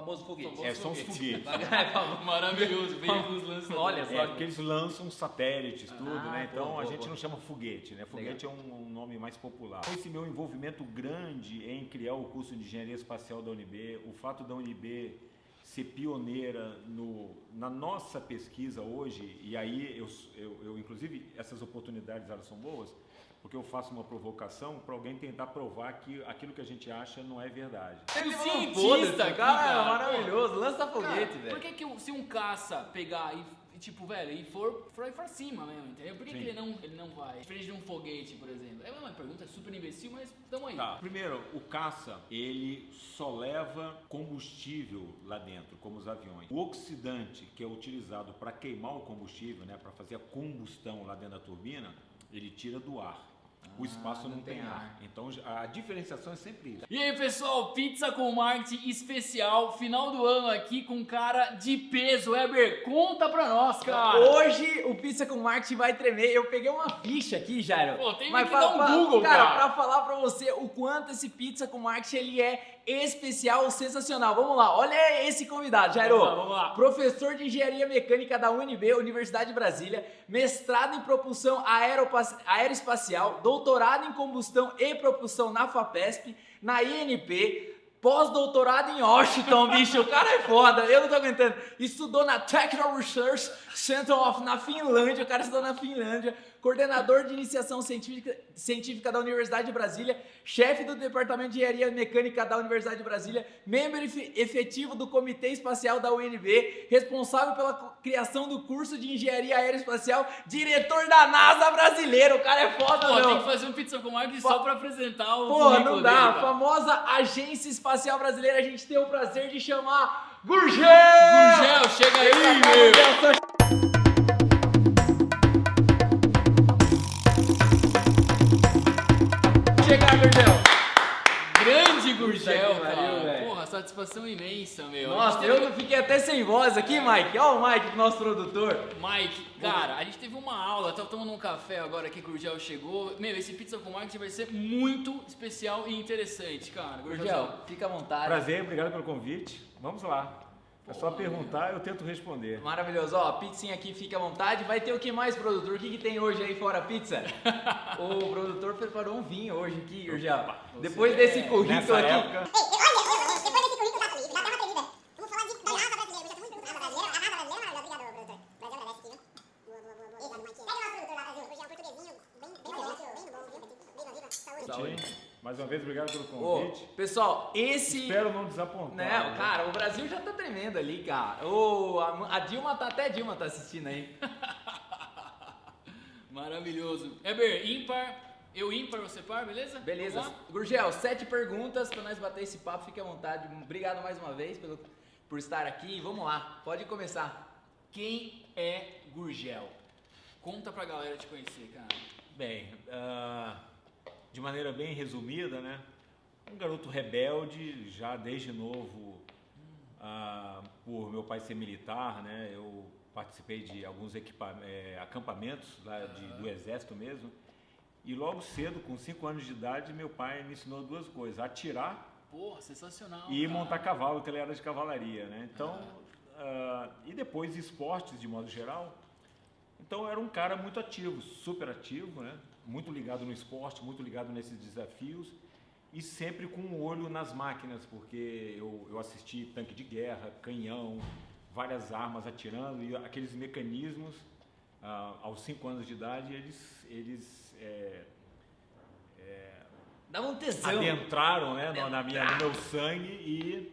Famoso foguete. Famoso É, são os foguete. foguetes. É. Maravilhoso, veículos lançadores. Olha só. É, porque eles lançam satélites, tudo, Ah, né? Então boa, a boa, gente boa. não chama foguete, né? Foguete é um, um nome mais popular. Esse meu envolvimento grande em criar o curso de engenharia espacial da UNB, o fato da UNB ser pioneira no, na nossa pesquisa hoje, e aí eu, eu, eu, inclusive, essas oportunidades elas são boas, porque eu faço uma provocação para alguém tentar provar que aquilo que a gente acha não é verdade. Teve um cientista aqui, cara, cara. maravilhoso. Lança Cara, foguete, por velho. que, que o- se um caça pegar e, tipo, velho, e for, for aí pra cima mesmo, entendeu? Por que, que ele não, ele não vai? Diferente de um foguete, por exemplo. É uma pergunta super imbecil, mas tamo aí. Tá. Primeiro, o caça, ele só leva combustível lá dentro, como os aviões. O oxidante, que é utilizado para queimar o combustível, né, para fazer a combustão lá dentro da turbina, ele tira do ar. O espaço não não, tem tem ar. ar. Então a diferenciação é sempre isso. E aí, pessoal, pizza com marketing especial, final do ano aqui com cara de peso. Weber, conta pra nós, cara. Hoje o Pizza com Marketing vai tremer. Eu peguei uma ficha aqui, Jairo. Pô, tem Mas que dar um pra- Google, cara. cara. pra falar pra você o quanto esse Pizza com Marketing ele é especial, sensacional. Vamos lá, olha esse convidado, Jairo. Vamos lá, vamos lá. Professor de Engenharia Mecânica da UNB, Universidade de Brasília, mestrado em propulsão aeroespacial, doutorado em combustão e propulsão na FAPESP, na INP, pós-doutorado em Washington, bicho, o cara é foda, eu não tô aguentando. Estudou na Technical Research Center of na Finlândia, o cara estudou na Finlândia, coordenador de iniciação científica, científica da Universidade de Brasília, chefe do Departamento de Engenharia Mecânica da Universidade de Brasília, membro efe- efetivo do Comitê Espacial da UNB, responsável pela criação do curso de Engenharia Aeroespacial, diretor da NASA brasileira, o cara é foda, Pô, não. tem que fazer um pizza com marketing só pra apresentar o currículo não dá. dele, A famosa Agência Espacial Brasileira, a gente tem o prazer de chamar Gurgel! Gurgel, chega aí, meu. Gurgel, pariu, cara. Porra, satisfação imensa, meu. Nossa, eu teve- não fiquei até sem voz aqui, Mike. Ó o Mike, nosso produtor. Mike, cara, a gente teve uma aula, tava tomando um café agora que o Gurgel chegou. Meu, esse pizza com marketing vai ser muito especial e interessante, cara. Gurgel, fica à vontade. Prazer, obrigado pelo convite. Vamos lá. É só perguntar, eu tento responder. Maravilhoso. Ó, a pizzinha aqui fica à vontade. Vai ter o que mais, produtor? O que, que tem hoje aí fora pizza? o produtor preparou um vinho hoje aqui, Gurgel. Depois desse currículo Nessa aqui. época, Ei, olha, depois desse currículo da Felipe, dá até uma tremida. Vamos falar de, da NASA brasileira. Eu já tô muito da NASA brasileira. A NASA brasileira é maravilhosa. Obrigado, produtor. Brasil merece aqui, viu? Boa, boa, boa. boa. Exato, Mike. Pega o nosso produtor lá, Brasil. Hoje é um portuguesinho bem, bem forte, bem bom, viu? Viva, viva. Saúde. mais uma vez, obrigado pelo Ô, convite. pessoal, esse. Espero não desapontar. Né, né? cara, o Brasil já tá tremendo ali, cara. Ô, a, a Dilma tá até a Dilma tá assistindo aí. Maravilhoso. Eber, ímpar, eu ímpar, você par, beleza? Beleza. Gurgel, sete perguntas pra nós bater esse papo, fique à vontade. Obrigado mais uma vez pelo, por estar aqui. Vamos lá, pode começar. Quem é Gurgel? Conta pra galera te conhecer, cara. Bem, ah, de maneira bem resumida, né? Um garoto rebelde, já desde novo, ah, por meu pai ser militar, né? Eu participei de alguns eh, acampamentos lá de- do exército mesmo. E logo cedo, com 5 anos de idade, meu pai me ensinou duas coisas: atirar Porra, sensacional. e cara. montar cavalo, que ele era de cavalaria, né? Então, ah, e depois esportes de modo geral. Então era um cara muito ativo, super ativo, né? Muito ligado no esporte, muito ligado nesses desafios e sempre com um olho nas máquinas, porque eu, eu assisti tanque de guerra, canhão, várias armas atirando e aqueles mecanismos ah, aos 5 anos de idade eles eles é, Dá um tesão. adentraram né, no- na minha, no meu sangue e,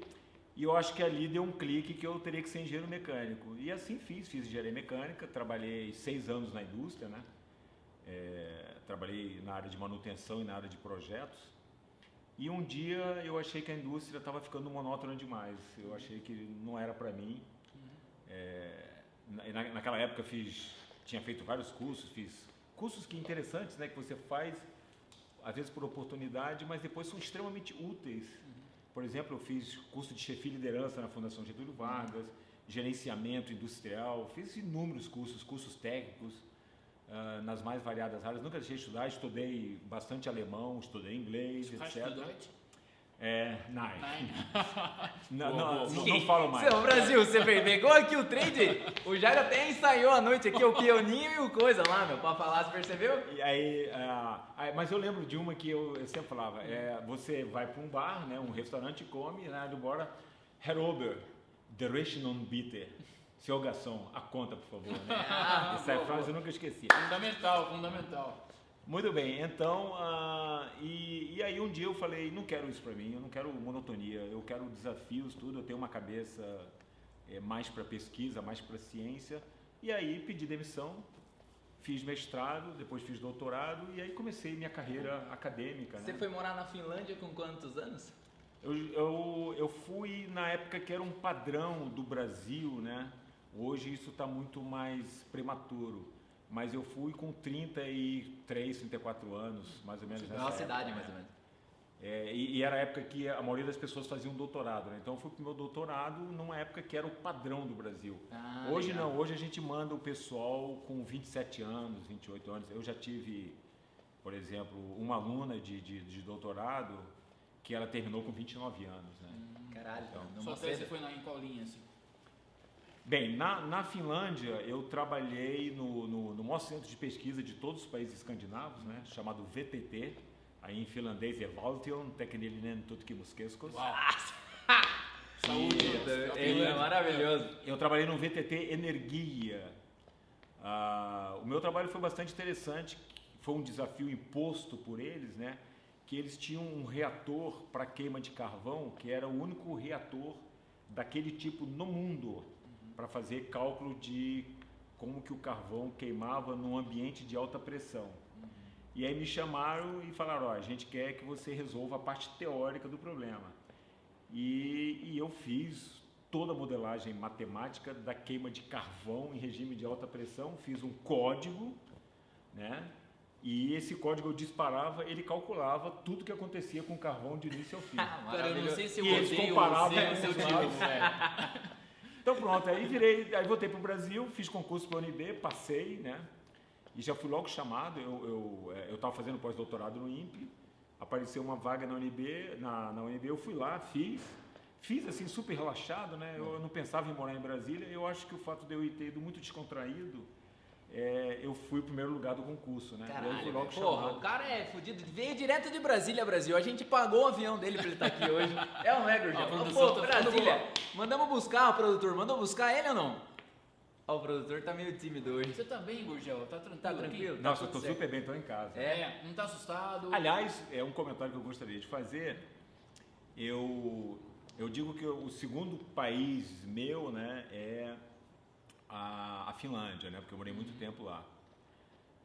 e eu acho que ali deu um clique que eu teria que ser engenheiro mecânico. E assim fiz, fiz engenharia mecânica, trabalhei seis anos na indústria, né? É, trabalhei na área de manutenção e na área de projetos. E um dia eu achei que a indústria estava ficando monótona demais. Eu achei que não era para mim. É, na, naquela época fiz, tinha feito vários cursos, fiz cursos que interessantes, né, que você faz às vezes por oportunidade, mas depois são extremamente úteis. Por exemplo, eu fiz curso de chefia e liderança na Fundação Getúlio Vargas, gerenciamento industrial, fiz inúmeros cursos, cursos técnicos ah, nas mais variadas áreas. Nunca deixei de estudar, estudei bastante alemão, estudei inglês, Hast etc. Deutsch? É, nine. Nine. Não, Boa, não, boa, não, não falo mais. Seu Brasil, você pegou aqui o trade? O Jairo até ensaiou a noite aqui, o peoninho e o coisa lá, meu, pra falar, você percebeu? E aí, ah, mas eu lembro de uma que eu, eu sempre falava, é, você vai para um bar, né, um restaurante e come, né, do bora, Herr Ober, the Rechnung bitte. Seu garçom, a conta, por favor. Né? Ah, Essa boa, frase boa. eu nunca esqueci. Fundamental, fundamental. Muito bem, então, ah, e, e aí um dia eu falei, não quero isso pra mim, eu não quero monotonia, eu quero desafios, tudo, eu tenho uma cabeça eh, mais para pesquisa, mais para ciência, e aí pedi demissão, fiz mestrado, depois fiz doutorado, e aí comecei minha carreira acadêmica, Você né? foi morar na Finlândia com quantos anos? Eu, eu, eu fui na época que era um padrão do Brasil, né? Hoje isso está muito mais prematuro. Mas eu fui com 33, 34 anos, mais ou menos Nossa época, idade, né? mais ou menos. É, e, e era a época que a maioria das pessoas faziam doutorado, né? Então eu fui pro meu doutorado numa época que era o padrão do Brasil. Ah, hoje legal. não, hoje a gente manda o pessoal com 27 anos, 28 anos. Eu já tive, por exemplo, uma aluna de, de, de doutorado que ela terminou com 29 anos, né? Caralho, Então, não Sua sei tese foi na, em qual linha, assim? Bem, na, na Finlândia eu trabalhei no, no, no maior centro de pesquisa de todos os países escandinavos, né, chamado VTT, aí em finlandês é Valtion Teknillinen Tutkimuskeskos. Uau. Saúde, Saúde. ele é maravilhoso. Eu trabalhei no VTT Energia. Ah, o meu trabalho foi bastante interessante, foi um desafio imposto por eles, né, que eles tinham um reator para queima de carvão, que era o único reator daquele tipo no mundo, para fazer cálculo de como que o carvão queimava num ambiente de alta pressão. E aí me chamaram e falaram, ó, a gente quer que você resolva a parte teórica do problema. E, e eu fiz toda a modelagem matemática da queima de carvão em regime de alta pressão, fiz um código, né? E esse código eu disparava, ele calculava tudo que acontecia com o carvão de início ao fim. Cara, eu não sei se eu E eles comparavam ou seu time, lados. velho. Então pronto, aí virei, aí voltei para o Brasil, fiz concurso para a UNB, passei, né? E já fui logo chamado, eu eu estava fazendo pós-doutorado no INPE, apareceu uma vaga na UNB, na, na UNB eu fui lá, fiz, fiz assim super relaxado, né? Eu não pensava em morar em Brasília, eu acho que o fato de eu ter ido muito descontraído, é, eu fui o primeiro lugar do concurso, né? Aí eu fui Caralho, logo porra, chamado. o cara é fudido. Veio direto de Brasília, Brasil. A gente pagou o avião dele pra ele estar aqui hoje. É ou não é, Gurgel? A Ô, produção Pô, tá Brasília. Mandamos buscar o produtor. Mandou buscar ele ou não? Ó, o produtor tá meio tímido hoje. Você tá bem, Gurgel? Tá tranquilo? Tá tranquilo? Nossa, eu tô certo. super bem, tô em casa. É, não tá assustado? Aliás, é um comentário que eu gostaria de fazer. Eu, eu digo que o segundo país meu, né, é a, a Finlândia, né, porque eu morei muito tempo lá.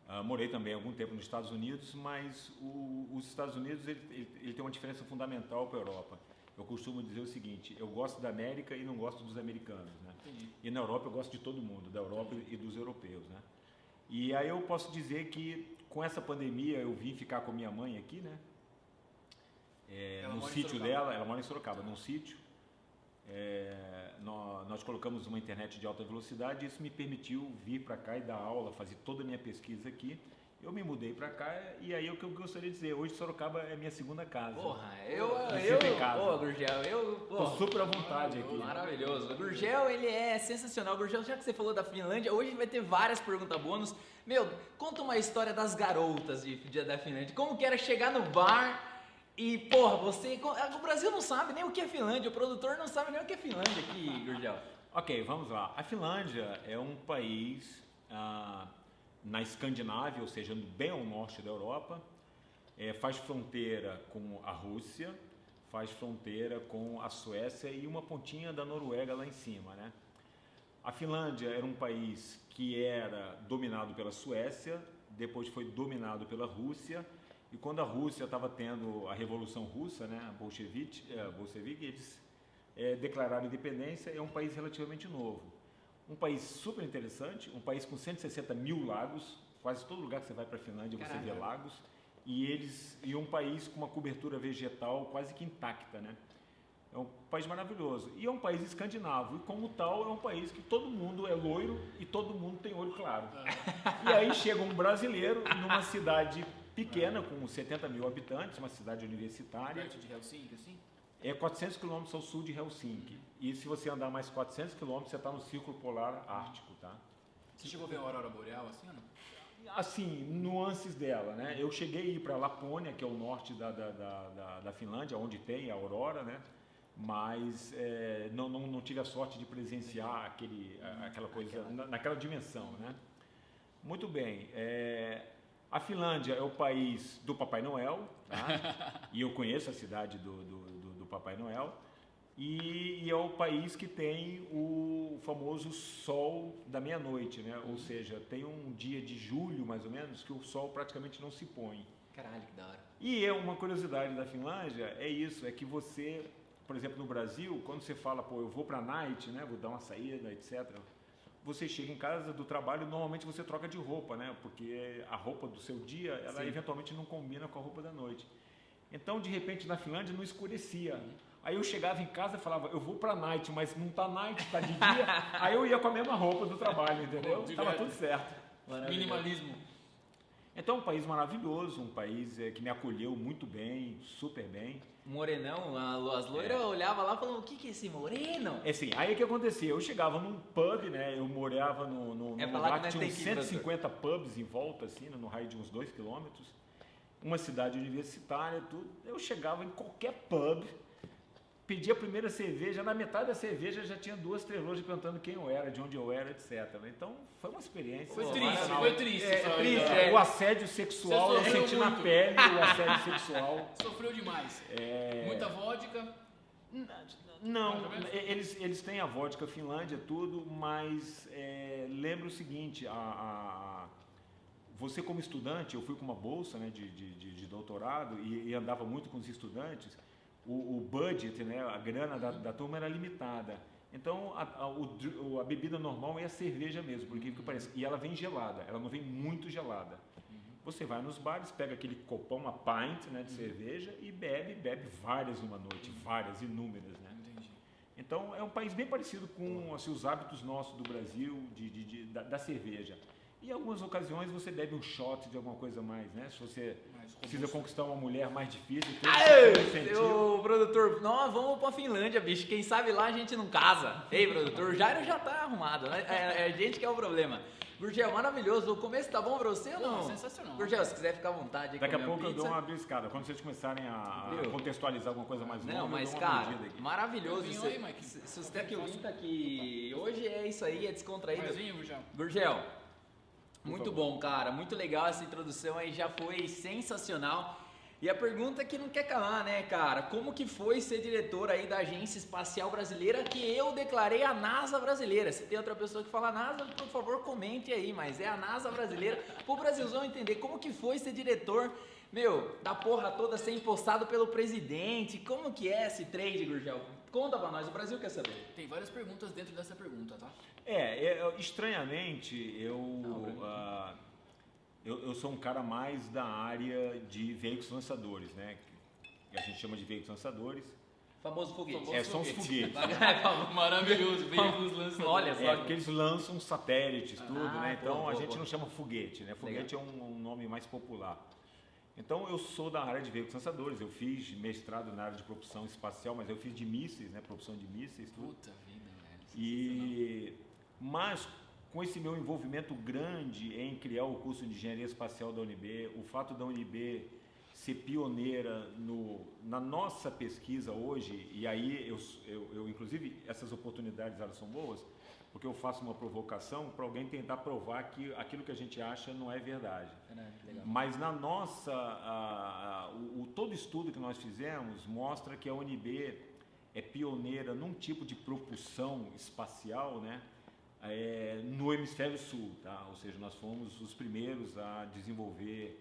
Ah, morei também algum tempo nos Estados Unidos, mas o- os Estados Unidos ele, ele- ele tem uma diferença fundamental para a Europa. Eu costumo dizer o seguinte: eu gosto da América e não gosto dos americanos, né? Entendi. E na Europa eu gosto de todo mundo, da Europa e dos europeus, né? E aí eu posso dizer que com essa pandemia eu vim ficar com minha mãe aqui, né? É, no sítio dela, ela mora em Sorocaba, num sítio. É, nó- nós, colocamos uma internet de alta velocidade isso me permitiu vir para cá e dar aula, fazer toda a minha pesquisa aqui. Eu me mudei para cá e aí é o que eu gostaria de dizer. Hoje Sorocaba é minha segunda casa. Porra, eu, eu, pô, Gurgel, eu, Tô pô, super à vontade aqui. Maravilhoso. Gurgel, ele é sensacional. Gurgel, já que você falou da Finlândia, hoje vai ter várias perguntas bônus. Meu, conta uma história das garotas de, de- da Finlândia. Como que era chegar no bar e, porra, você... O Brasil não sabe nem o que é Finlândia, o produtor não sabe nem o que é Finlândia aqui, Gurgel. Ok, vamos lá. A Finlândia é um país ah, na Escandinávia, ou seja, bem ao norte da Europa. É, faz fronteira com a Rússia, faz fronteira com a Suécia e uma pontinha da Noruega lá em cima, né? A Finlândia era um país que era dominado pela Suécia, depois foi dominado pela Rússia, e quando a Rússia estava tendo a Revolução Russa, né, a bolchevique, eh, bolchevique eles eh, declararam independência, é um país relativamente novo. Um país super interessante, um país com 160 mil lagos, quase todo lugar que você vai para a Finlândia você vê lagos, e eles e um país com uma cobertura vegetal quase que intacta, né? É um país maravilhoso. E é um país escandinavo. E como tal, é um país que todo mundo é loiro e todo mundo tem olho claro. E aí chega um brasileiro numa cidade pequena, com 70 mil habitantes, uma cidade universitária. Perto de Helsinki, assim? É 400 quilômetros ao sul de Helsinki. E se você andar mais 400 quilômetros, você está no Círculo Polar Ártico, tá? Você chegou a ver a aurora boreal assim ou não? Assim, nuances dela, né? Eu cheguei a ir para Lapônia, que é o norte da, da, da, da, Finlândia, onde tem a aurora, né? Mas é, não, não, não tive a sorte de presenciar aquele, aquela coisa, na- naquela dimensão, né? Muito bem. é, a Finlândia é o país do Papai Noel, tá? e eu conheço a cidade do, do, do- do Papai Noel. E, e é o país que tem o famoso sol da meia-noite, né? Ou seja, tem um dia de julho, mais ou menos, que o sol praticamente não se põe. Caralho, que da hora. E é uma curiosidade da Finlândia, é isso, é que você, por exemplo, no Brasil, quando você fala, pô, eu vou pra night, né, vou dar uma saída, etc. Você chega em casa do trabalho, normalmente você troca de roupa, né? Porque a roupa do seu dia, ela Sim. eventualmente não combina com a roupa da noite. Então, de repente, na Finlândia não escurecia. Aí eu chegava em casa e falava, eu vou pra night, mas não tá night, tá de dia. Aí eu ia com a mesma roupa do trabalho, entendeu? Pô, Tava tudo certo. Minimalismo. Então, um país maravilhoso, um país eh, que me acolheu muito bem, super bem. Morenão, a- as loiras olhavam lá e falavam, o que que é esse moreno? É assim, aí o que acontecia? Eu chegava num pub, né? Eu morava no, no, É num lugar que que nós tinha uns que ir, 150 pubs em volta, assim, né, no raio de uns 2 quilômetros. Uma cidade universitária, tudo. Eu chegava em qualquer pub, pedia a primeira cerveja, na metade da cerveja já tinha duas, três lojas perguntando quem eu era, de onde eu era, etc. Então, foi uma experiência. Foi triste, maravilha. foi triste. É, essa triste, é. O assédio sexual, eu senti na muito. pele o assédio sexual. Sofreu demais. É, Muita vodka. Não, menos? eles, eles têm a vodka Finlândia, tudo, mas é, lembra o seguinte, a- a- você como estudante, eu fui com uma bolsa né, de, de, de- de doutorado e, e andava muito com os estudantes, o, o budget, né, a grana da, da turma era limitada. Então a, a, o a bebida normal é a cerveja mesmo, por incrível que pareça. E ela vem gelada, ela não vem muito gelada. Você vai nos bares, pega aquele copão, uma pint né, de cerveja e bebe, bebe várias numa noite, várias, inúmeras. Né? Entendi. Então é um país bem parecido com assim, os hábitos nossos do Brasil, de, de- de- da, da cerveja. E em algumas ocasiões você bebe um shot de alguma coisa mais, né? Se você precisa conquistar uma mulher mais difícil, tem Aê, incentivo. seu produtor, nós vamos pra Finlândia, bicho. Quem sabe lá a gente não casa. Ei, produtor, o Jairo já tá arrumado, né? É, é a gente que é o problema. Gurgel, maravilhoso. O começo tá bom pra você ou Pô, não? sensacional. Gurgel, se quiser ficar à vontade Daqui a pouco eu dou uma beliscada. Quando vocês começarem a, Viu? contextualizar alguma coisa mais longa, Não, eu mas dou uma cara, maravilhoso. Vinho Você, aí, Mike. você que o vinho tá aqui hoje, é isso aí, é descontraído. Vinho, já. Gurgel, muito bom, cara. Muito legal essa introdução aí, já foi sensacional. E a pergunta que não quer calar, né, cara? Como que foi ser diretor aí da Agência Espacial Brasileira que eu declarei a NASA brasileira? Se tem outra pessoa que fala NASA, por favor, comente aí, mas é a NASA brasileira. Pro Brasilzão entender como que foi ser diretor, meu, da porra toda ser impostado pelo presidente. Como que é esse trade, Gurgel? Conta pra nós, o Brasil quer saber. Tem várias perguntas dentro dessa pergunta, tá? É, é, estranhamente, eu, Não, ah, eu, eu sou um cara mais da área de veículos lançadores, né? Que a gente chama de veículos lançadores. Famoso foguete. Famoso É, são os foguetes. Maravilhoso, veículos lançadores. Olha só. É, porque eles lançam satélites, tudo, Ah, né? Então boa, a gente boa. não chama foguete, né? Foguete é um, um nome mais popular. Então eu sou da área de veículos lançadores. Eu fiz mestrado na área de propulsão espacial, mas eu fiz de mísseis, né? Propulsão de mísseis, tudo. Puta vida, velho. E mas com esse meu envolvimento grande em criar o curso de engenharia espacial da UNB, o fato da UNB ser pioneira no, na nossa pesquisa hoje, e aí eu, eu, eu, inclusive essas oportunidades elas são boas, porque eu faço uma provocação para alguém tentar provar que aquilo que a gente acha não é verdade. Mas na nossa, a- a- o, o- todo estudo que nós fizemos mostra que a UNB é pioneira num tipo de propulsão espacial, né? é, no hemisfério sul, tá? Ou seja, nós fomos os primeiros a desenvolver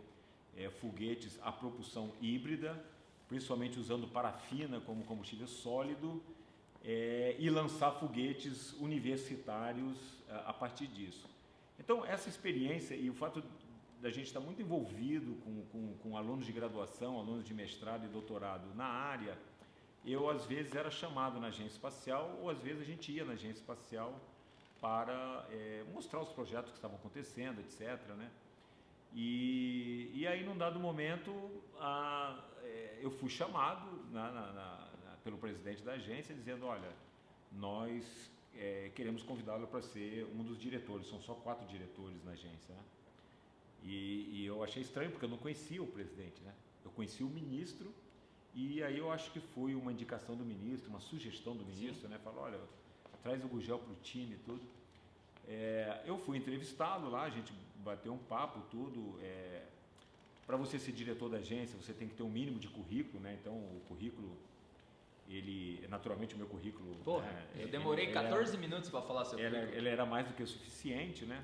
é, foguetes a propulsão híbrida, principalmente usando parafina como combustível sólido, é, e lançar foguetes universitários a, a partir disso. Então, essa experiência e o fato da gente estar muito envolvido com, com, com alunos de graduação, alunos de mestrado e doutorado na área, eu às vezes era chamado na agência espacial ou às vezes a gente ia na agência espacial para eh, mostrar os projetos que estavam acontecendo, etc. Né? E, e aí, num dado momento, a, é, eu fui chamado na, na, na, pelo presidente da agência dizendo: olha, nós é, queremos convidá-lo para ser um dos diretores, são só quatro diretores na agência. Né? E, e, eu achei estranho porque eu não conhecia o presidente, né? eu conhecia o ministro. E aí eu acho que foi uma indicação do ministro, uma sugestão do ministro, Sim. né? Falou, olha, traz o Gugel para o time e tudo. É, eu fui entrevistá-lo lá, a gente bateu um papo, tudo. É, para você ser diretor da agência, você tem que ter um mínimo de currículo, né? Então, o currículo, ele, naturalmente, o meu currículo. Porra, né, eu demorei ele, 14 era, minutos para falar seu ele, currículo. Ele era mais do que o suficiente, né?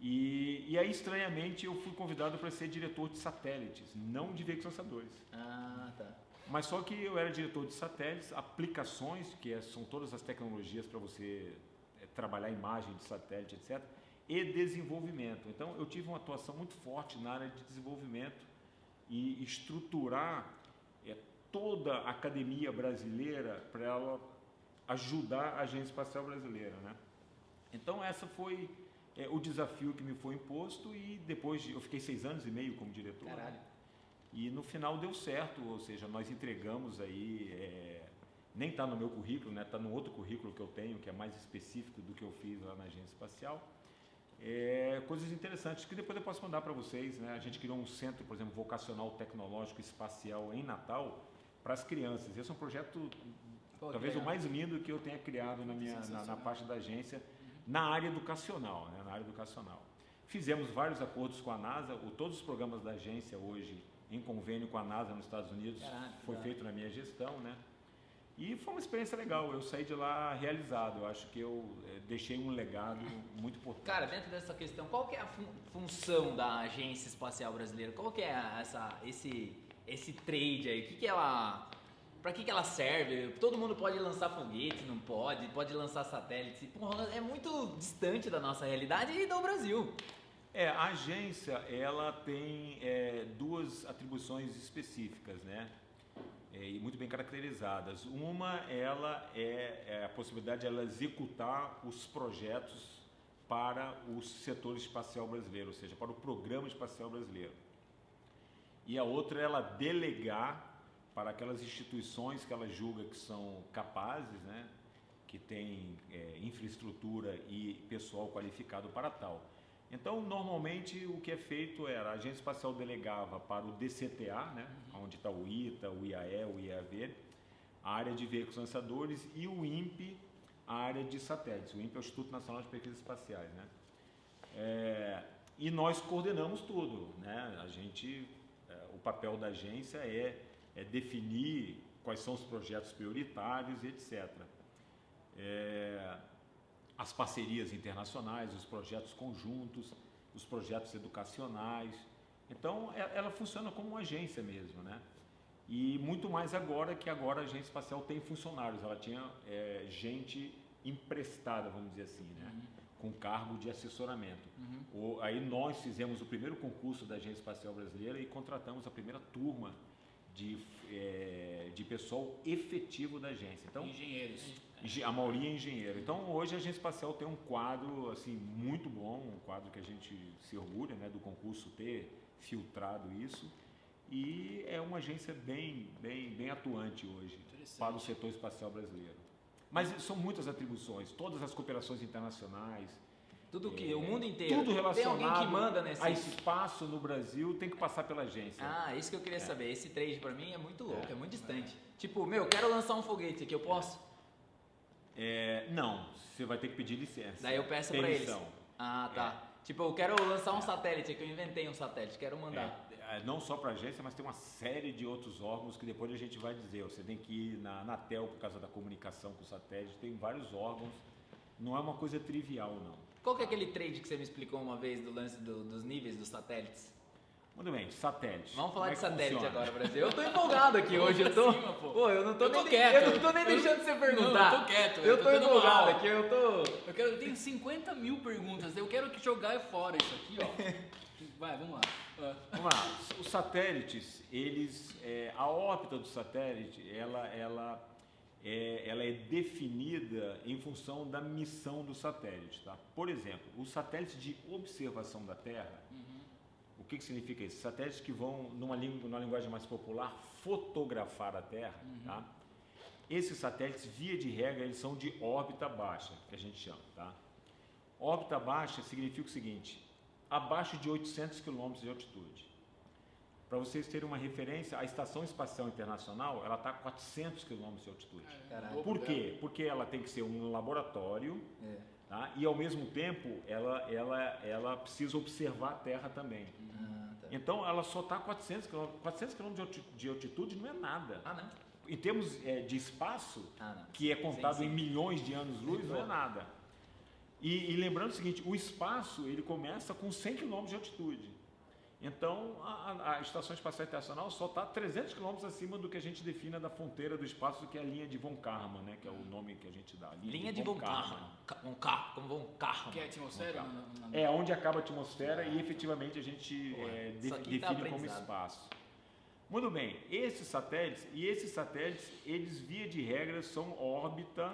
E, e aí, estranhamente, eu fui convidado para ser diretor de satélites, não de veículos lançadores. Ah, tá. Mas só que eu era diretor de satélites, aplicações, que é, são todas as tecnologias para você é, trabalhar imagem de satélite, etc e desenvolvimento. Então, eu tive uma atuação muito forte na área de desenvolvimento e estruturar toda a academia brasileira para ela ajudar a Agência Espacial Brasileira. Né? Então, essa foi é, o desafio que me foi imposto e depois de, eu fiquei seis anos e meio como diretor. Caralho. Né? E no final deu certo, ou seja, nós entregamos aí, é, nem está no meu currículo, está né, tá no outro currículo que eu tenho, que é mais específico do que eu fiz lá na Agência Espacial é, coisas interessantes que depois eu posso mandar para vocês. Né? A gente criou um centro, por exemplo, vocacional tecnológico espacial em Natal para as crianças. Esse é um projeto Pô, talvez o mais lindo que eu tenha criado na minha na, na parte da agência na área educacional, né? na área educacional. Fizemos vários acordos com a NASA, o, todos os programas da agência hoje em convênio com a NASA nos Estados Unidos Caraca, foi feito na minha gestão, né? E foi uma experiência legal, eu saí de lá realizado. Eu acho que eu é, deixei um legado muito importante. Cara, dentro dessa questão, qual que é a fun função da Agência Espacial Brasileira? Qual que é essa, esse, esse trade aí? O que, que ela. Para que, que ela serve? Todo mundo pode lançar foguete, não pode? Pode lançar satélite. Porra, é muito distante da nossa realidade e do Brasil. É, a agência ela tem é, duas atribuições específicas, né? é, e muito bem caracterizadas. Uma, ela é, é, a possibilidade de ela executar os projetos para o setor espacial brasileiro, ou seja, para o programa espacial brasileiro. E a outra, ela delegar para aquelas instituições que ela julga que são capazes, né, que têm é, infraestrutura e pessoal qualificado para tal. Então, normalmente, o que é feito era a Agência Espacial delegava para o DCTA, né, uhum. onde está o ITA, o IAE, o IAV, a área de veículos lançadores e o INPE, a área de satélites. O INPE é o Instituto Nacional de Pesquisas Espaciais. Né? É, e nós coordenamos tudo. Né? A gente, é, papel da agência é, é, definir quais são os projetos prioritários, etc. É, as parcerias internacionais, os projetos conjuntos, os projetos educacionais. Então, é, ela funciona como uma agência mesmo, né? E muito mais agora que agora a agência espacial tem funcionários. Ela tinha é, gente emprestada, vamos dizer assim, né? Uhum. Com cargo de assessoramento. Uhum. O, aí nós fizemos o primeiro concurso da Agência Espacial Brasileira e contratamos a primeira turma de, é, de pessoal efetivo da agência. Então, engenheiros. A maioria é engenheiro. Então hoje a agência espacial tem um quadro assim muito bom, um quadro que a gente se orgulha, né, do concurso ter filtrado isso. E é uma agência bem, bem, bem atuante hoje para o setor espacial brasileiro. Mas são muitas atribuições, todas as cooperações internacionais, tudo que é, o mundo inteiro. Tudo relacionado tem alguém que manda nesse a espaço no Brasil tem que passar pela agência. Ah, isso que eu queria é. saber. Esse trade para mim é muito louco, é, é muito distante. Tipo, meu, quero lançar um foguete aqui, eu posso? É, não, você vai ter que pedir licença. Daí eu peço para eles. Ah, tá. É. Tipo, eu quero lançar um satélite aqui, eu inventei um satélite, quero mandar. É, não só para a agência, mas tem uma série de outros órgãos que depois a gente vai dizer. Você tem que ir na Anatel por causa da comunicação com o satélite, tem vários órgãos. Não é uma coisa trivial, não. Qual que é aquele trade que você me explicou uma vez do lance do, dos níveis dos satélites? Muito bem, satélite. Vamos falar Como de é satélite funciona? agora, Brasil. Eu tô empolgado aqui hoje, eu tô. Cima, pô. pô. eu não tô, eu tô nem, quieto. Eu não tô nem deixando você perguntar. Não, eu tô quieto. Eu, eu tô, tô empolgado aqui, eu tô. Eu, quero, eu tenho 50 mil perguntas, eu quero jogar fora isso aqui, ó. Vai, vamos lá. Ah. Vamos lá. Os satélites, eles. É, a órbita do satélite, ela, ela é, ela é definida em função da missão do satélite. Tá? Por exemplo, os satélites de observação da Terra, uhum. O que, que significa isso? Satélites que vão, numa, língua, numa linguagem mais popular, fotografar a Terra. Tá? Esses satélites, via de regra, eles são de órbita baixa, que a gente chama. Tá? Órbita baixa significa o seguinte: abaixo de 800 km de altitude. Para vocês terem uma referência, a Estação Espacial Internacional ela está a 400 km de altitude. Caralho. Por quê? Porque ela tem que ser um laboratório É. tá? e, ao mesmo tempo, ela, ela, ela precisa observar a Terra também. Ah, tá. Então, ela só está a 400 km. 400 km de alti- de altitude não é nada. Ah, não? Em termos eh, de espaço, Ah, que é contado Sim, sim. em milhões de anos-luz, não é nada. E, e lembrando o seguinte, o espaço ele começa com 100 km de altitude. Então, a, a- a Estação Espacial Internacional só está 300 km acima do que a gente define da fronteira do espaço, que é a linha de von Karman, né? que é o nome que a gente dá. Linha de Von Karman. Ca- Von Karman. Como Von Karman. Que é a atmosfera? Não, não, não. É onde acaba a atmosfera e efetivamente a gente é, de- tá define como aprendizado. espaço. Muito bem, esses satélites, e esses satélites, eles via de regra são órbita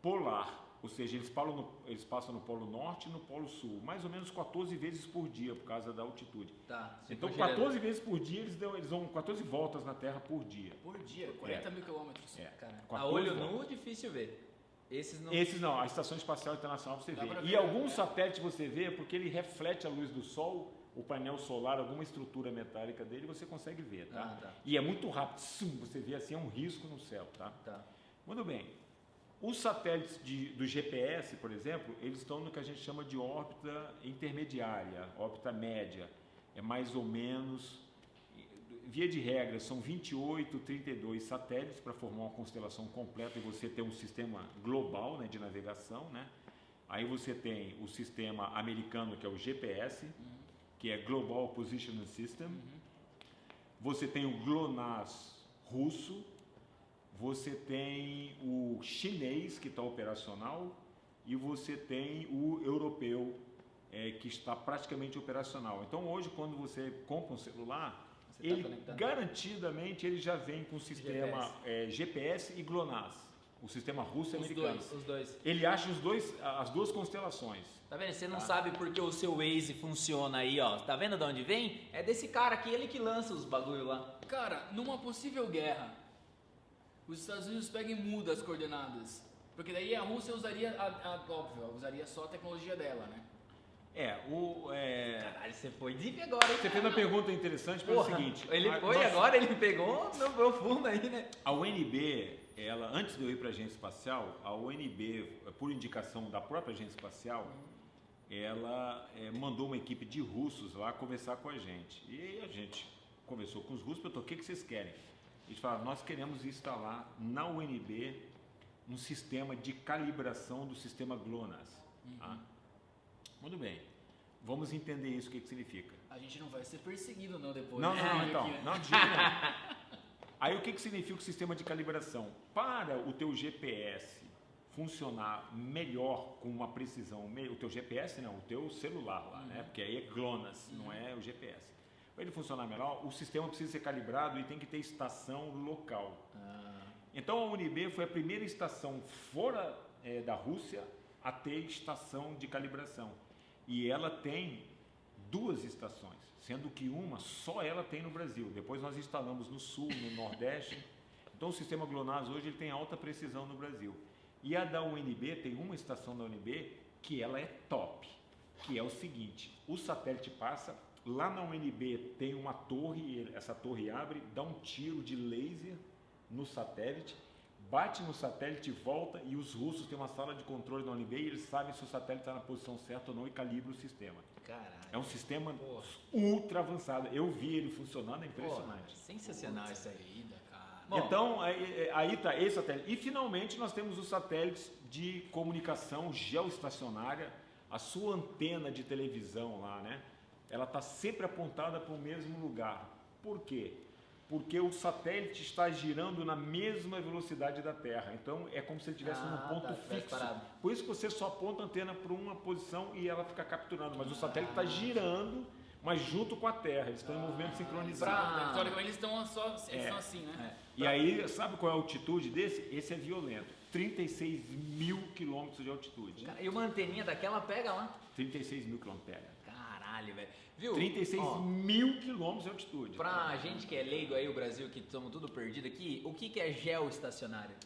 polar, ou seja, eles, no- eles passam no Polo Norte e no Polo Sul, mais ou menos 14 vezes por dia por causa da altitude. Tá. Então, for girando. 14 vezes por dia, eles dão, eles dão 14 voltas na Terra por dia. Por dia, 40 mil quilômetros. É. A 14 olho voltas. nu, difícil ver. Esses não. Esses não, a Estação Espacial Internacional você Dá vê. pra E ver, alguns né? satélites você vê porque ele reflete a luz do Sol, o painel solar, alguma estrutura metálica dele, você consegue ver, tá? Ah, tá. E é muito rápido, você vê assim, é um risco no céu, tá? Tá. Muito bem. Os satélites de- do GPS, por exemplo, eles estão no que a gente chama de órbita intermediária, órbita média. É mais ou menos, via de regra, são 28, 32 satélites para formar uma constelação completa e você ter um sistema global né, de navegação. Né? Aí você tem o sistema americano, que é o GPS, que é Global Positioning System. Você tem o GLONASS russo, você tem o chinês que está operacional e você tem o europeu eh, que está praticamente operacional. Então hoje quando você compra um celular, Você tá ele conectado. garantidamente ele já vem com o sistema eh, GPS, e GLONASS, o sistema russo e Os americano. dois. Os dois. Ele acha os dois, as duas constelações. Tá vendo? Você não Tá. sabe porque o seu Waze funciona aí, ó. Tá vendo de onde vem? É desse cara aqui, ele que lança os bagulho lá. Cara, numa possível guerra, os Estados Unidos pegam e mudam as coordenadas. Porque daí a Rússia usaria, a, a, óbvio, usaria só a tecnologia dela, né? É, o, é, Caralho, você foi deep agora, hein? você fez uma pergunta interessante pelo Porra, seguinte. ele a- foi nós- agora, ele pegou no profundo aí, né? A UNB, ela, antes de eu ir para a agência espacial, a UNB, por indicação da própria agência espacial, ela eh, mandou uma equipe de russos lá conversar com a gente. E a gente conversou com os russos, perguntou, o que, que vocês querem? Eles falaram, nós queremos instalar na UNB um sistema de calibração do sistema GLONASS. tá? Muito bem. Vamos entender isso, o que, que significa. A gente não vai ser perseguido não depois. Não, né? não, Aqui, então, né? não, de nenhum. Aí o que, que significa o sistema de calibração? Para o teu GPS funcionar melhor, com uma precisão, o teu GPS não, o teu celular lá, né? Porque aí é GLONASS, não é o GPS. Para ele funcionar melhor, o sistema precisa ser calibrado e tem que ter estação local. Então a UNB foi a primeira estação fora eh, da Rússia a ter estação de calibração. E ela tem duas estações, sendo que uma só ela tem no Brasil. Depois nós instalamos no sul, no nordeste. Então o sistema GLONASS hoje ele tem alta precisão no Brasil. E a da UNB tem uma estação da UNB que ela é top, que é o seguinte: o satélite passa lá na UNB tem uma torre, essa torre abre, dá um tiro de laser no satélite, bate no satélite, volta e os russos têm uma sala de controle na UNB e eles sabem se o satélite está na posição certa ou não e calibram o sistema. Caralho. É um sistema Porra. ultra avançado. Eu vi ele funcionando, é Porra, impressionante. sensacional Putz, isso aí. cara. Bom. Então, aí, aí tá esse satélite. E finalmente nós temos os satélites de comunicação geoestacionária, a sua antena de televisão lá, né? Ela está sempre apontada para o mesmo lugar. Por quê? Porque o satélite está girando na mesma velocidade da Terra. Então é como se ele estivesse Ah, num ponto tá, fixo. Por isso que você só aponta a antena para uma posição e ela fica capturando. Mas o satélite Ah. está girando, mas junto com a Terra. Eles estão em movimento sincronizado. Pra, eles estão só eles É. estão assim, né? E aí, sabe qual é a altitude desse? Esse é violento. 36 mil quilômetros de altitude. Cara, E uma anteninha daquela pega lá. 36 mil quilômetros pega. Caralho, velho. Viu? 36 Ó, mil quilômetros de altitude. Pra gente que é leigo aí, o Brasil, que estamos tudo perdido aqui, o que, que é geoestacionário?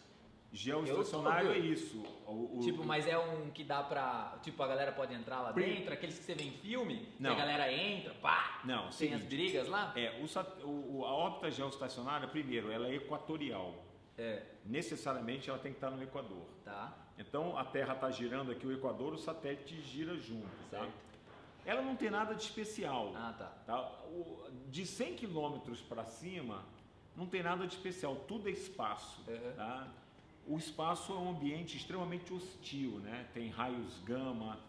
Geoestacionário é isso. O- o- tipo, mas é um que dá pra. Tipo, a galera pode entrar lá Pri- dentro, aqueles que você vê em filme, que Não. a galera entra, pá, Não, tem as brigas lá? É, o a órbita geoestacionária, primeiro, ela é equatorial. É, Necessariamente ela tem que estar no Equador. tá. Então a Terra está girando aqui o Equador, o satélite gira junto. Tá? Ela não tem nada de especial. Ah, tá. tá? De 100 quilômetros para cima, não tem nada de especial, tudo é espaço. Uhum. tá? O espaço é um ambiente extremamente hostil, né? tem raios gama,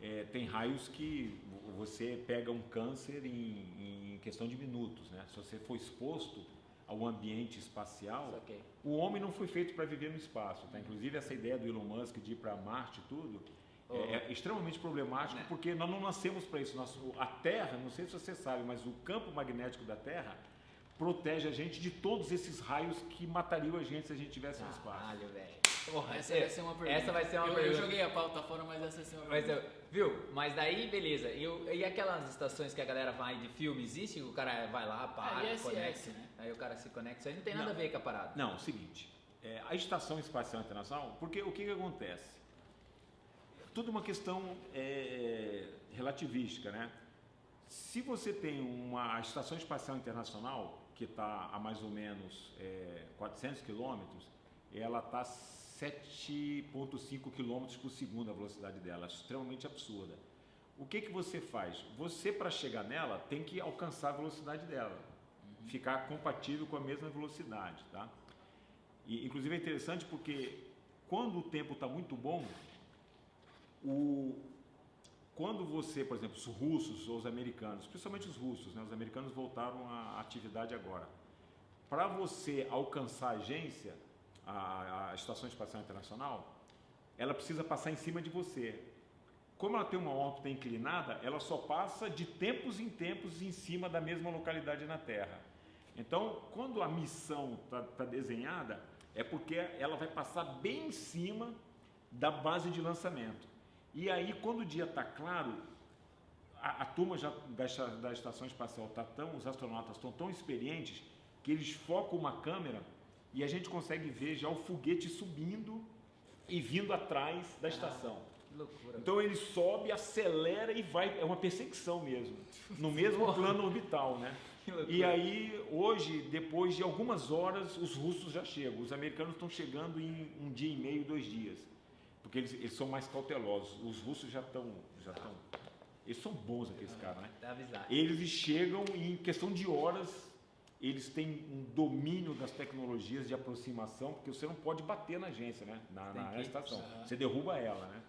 é, tem raios que você pega um câncer em, em questão de minutos. Né? Se você for exposto ao ambiente espacial, o homem não foi feito para viver no espaço. Tá? Inclusive essa ideia do Elon Musk de ir para Marte e tudo, Oh. é, é extremamente problemático Né. porque nós não nascemos para isso. Nós- a Terra, não sei se você sabe, mas o campo magnético da Terra protege a gente de todos esses raios que matariam a gente se a gente tivesse no espaço. Caralho, velho. Porra, Essa é- vai ser uma pergunta. Essa vai ser uma eu, pergunta. Eu joguei a pauta fora, mas essa vai ser uma Mas, pergunta. eu- viu? Mas daí, beleza. E, e aquelas estações que a galera vai de filme, existe? O cara vai lá, para, Ah, ISS, conecta. né? Aí o cara se conecta. Isso aí não tem nada Não. a ver com a parada. Não, é o seguinte, é, a Estação Espacial Internacional, porque o que, que acontece? Tudo uma questão é, relativística, né? Se você tem uma a Estação Espacial Internacional, que está a mais ou menos é, 400 quilômetros, ela está 7,5 quilômetros por segundo a velocidade dela, extremamente absurda. O que, que você faz? Você, para chegar nela, tem que alcançar a velocidade dela, ficar compatível com a mesma velocidade, tá? E, inclusive é interessante porque quando o tempo está muito bom, o, quando você, por exemplo, os russos ou os americanos, principalmente os russos, né, os americanos voltaram à atividade agora. Para você alcançar a agência, a, a Estação Espacial Internacional, ela precisa passar em cima de você. Como ela tem uma órbita inclinada, ela só passa de tempos em tempos em cima da mesma localidade na Terra. Então, quando a missão está desenhada, é porque ela vai passar bem em cima da base de lançamento. E aí, quando o dia está claro, a, a turma já, da, da estação espacial está tão, os astronautas estão tão experientes que eles focam uma câmera e a gente consegue ver já o foguete subindo e vindo atrás da estação. Que loucura. Então ele sobe, acelera e vai, é uma perseguição mesmo, no mesmo plano orbital, né? E aí, hoje, depois de algumas horas, os russos já chegam. Os americanos estão chegando em um dia e meio, dois dias. Porque eles, eles são mais cautelosos. Os russos já estão. Já estão eles são bons, aqueles caras, né? Eles chegam e, em questão de horas, eles têm um domínio das tecnologias de aproximação, porque você não pode bater na agência, né? Na, na estação. Você derruba ela, né?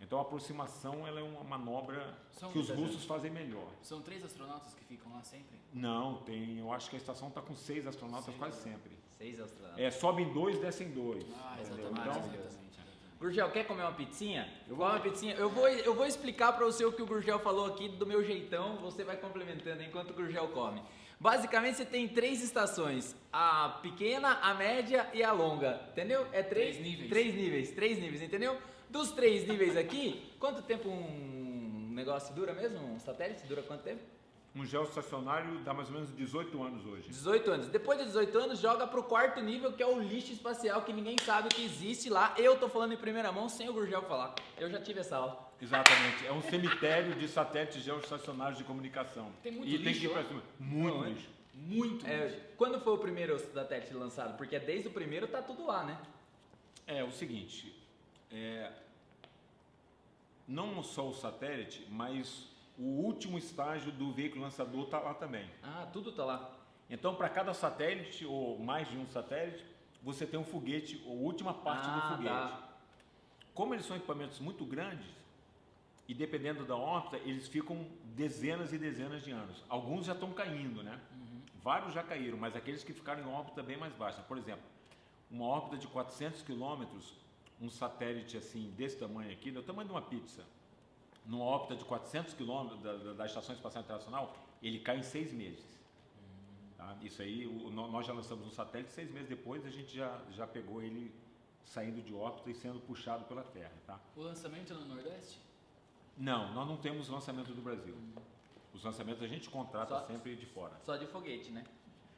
Então a aproximação ela é uma manobra São que os russos fazem melhor. São três astronautas que ficam lá sempre? Não, tem. Eu acho que a estação está com seis astronautas Seis, quase sempre. Seis astronautas. É, sobem dois, descem dois. Ah, exatamente, Então, exatamente. Gurgel, quer comer uma pizzinha? Eu vou- uma pizzinha? Eu vou, eu vou explicar para você o que o Gurgel falou aqui do meu jeitão, você vai complementando enquanto o Gurgel come. Basicamente você tem três estações, a pequena, a média e a longa, entendeu? É três, Três níveis. Três níveis, três níveis, entendeu? Dos três níveis aqui, quanto tempo um negócio dura mesmo? Um satélite dura quanto tempo? Um geoestacionário dá mais ou menos 18 anos hoje. 18 anos. Depois de 18 anos, joga pro quarto nível, que é o lixo espacial, que ninguém sabe que existe lá. Eu tô falando em primeira mão sem o Gurgel falar. Eu já tive essa aula. Exatamente. É um cemitério de satélites geoestacionários de comunicação. Tem muito e tem lixo que ir pra cima. Muito Não, é? lixo. Muito É, lixo. quando foi o primeiro satélite lançado? Porque desde o primeiro tá tudo lá, né? É o seguinte, é, não só o satélite, mas o último estágio do veículo lançador está lá também. Ah, tudo tá lá. Então, para cada satélite, ou mais de um satélite, você tem um foguete, ou última parte Ah, do foguete. tá. Como eles são equipamentos muito grandes, e dependendo da órbita, eles ficam dezenas e dezenas de anos. Alguns já estão caindo, né? Vários já caíram, mas aqueles que ficaram em órbita bem mais baixa. Por exemplo, uma órbita de 400 quilômetros, um satélite assim, desse tamanho aqui, do tamanho de uma pizza, numa órbita de 400 quilômetros da, da- da Estação Espacial Internacional, ele cai em seis meses. Tá? Isso aí, o- nó- nós já lançamos um satélite, seis meses depois a gente já, já pegou ele saindo de órbita e sendo puxado pela Terra. Tá? O lançamento é no Nordeste? Não, nós não temos lançamento do Brasil. Os lançamentos a gente contrata Só- sempre de fora. Só de foguete, né?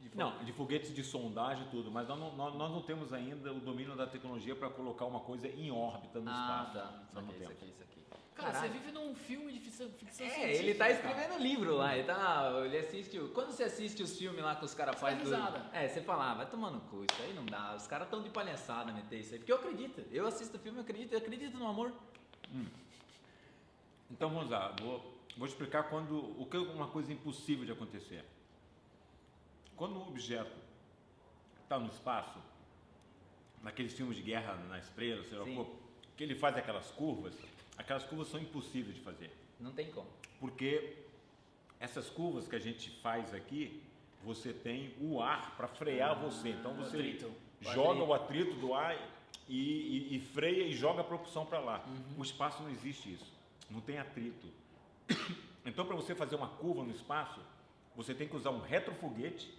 De foguete. Não, de foguetes de sondagem e tudo, mas nós não, nós, nós não temos ainda o domínio da tecnologia para colocar uma coisa em órbita no Ah, espaço. tá. Nós Isso aqui, isso aqui, isso aqui. Cara, Caralho. você vive num filme de ficção, ficção É, científica. ele tá cara. escrevendo livro lá, ele tá. Ele assiste. o- Quando você assiste os filmes lá que os caras fazem. risada. É, você fala, ah, vai tomar no cu, isso aí não dá. Os caras tão de palhaçada meter isso aí. Porque eu acredito. Eu assisto o filme, eu acredito, eu acredito no amor. Então vamos lá, vou, vou explicar quando o que é uma coisa impossível de acontecer. Quando um objeto está no espaço, naqueles filmes de guerra na estrela, sei lá, que ele faz aquelas curvas, aquelas curvas são impossíveis de fazer. Não tem como. Porque essas curvas que a gente faz aqui, você tem o ar para frear você. Então você atrito. joga o atrito do ar e, e- e freia e joga a propulsão para lá. Uhum. O espaço não existe isso. Não tem atrito. Então, para você fazer uma curva no espaço, você tem que usar um retrofoguete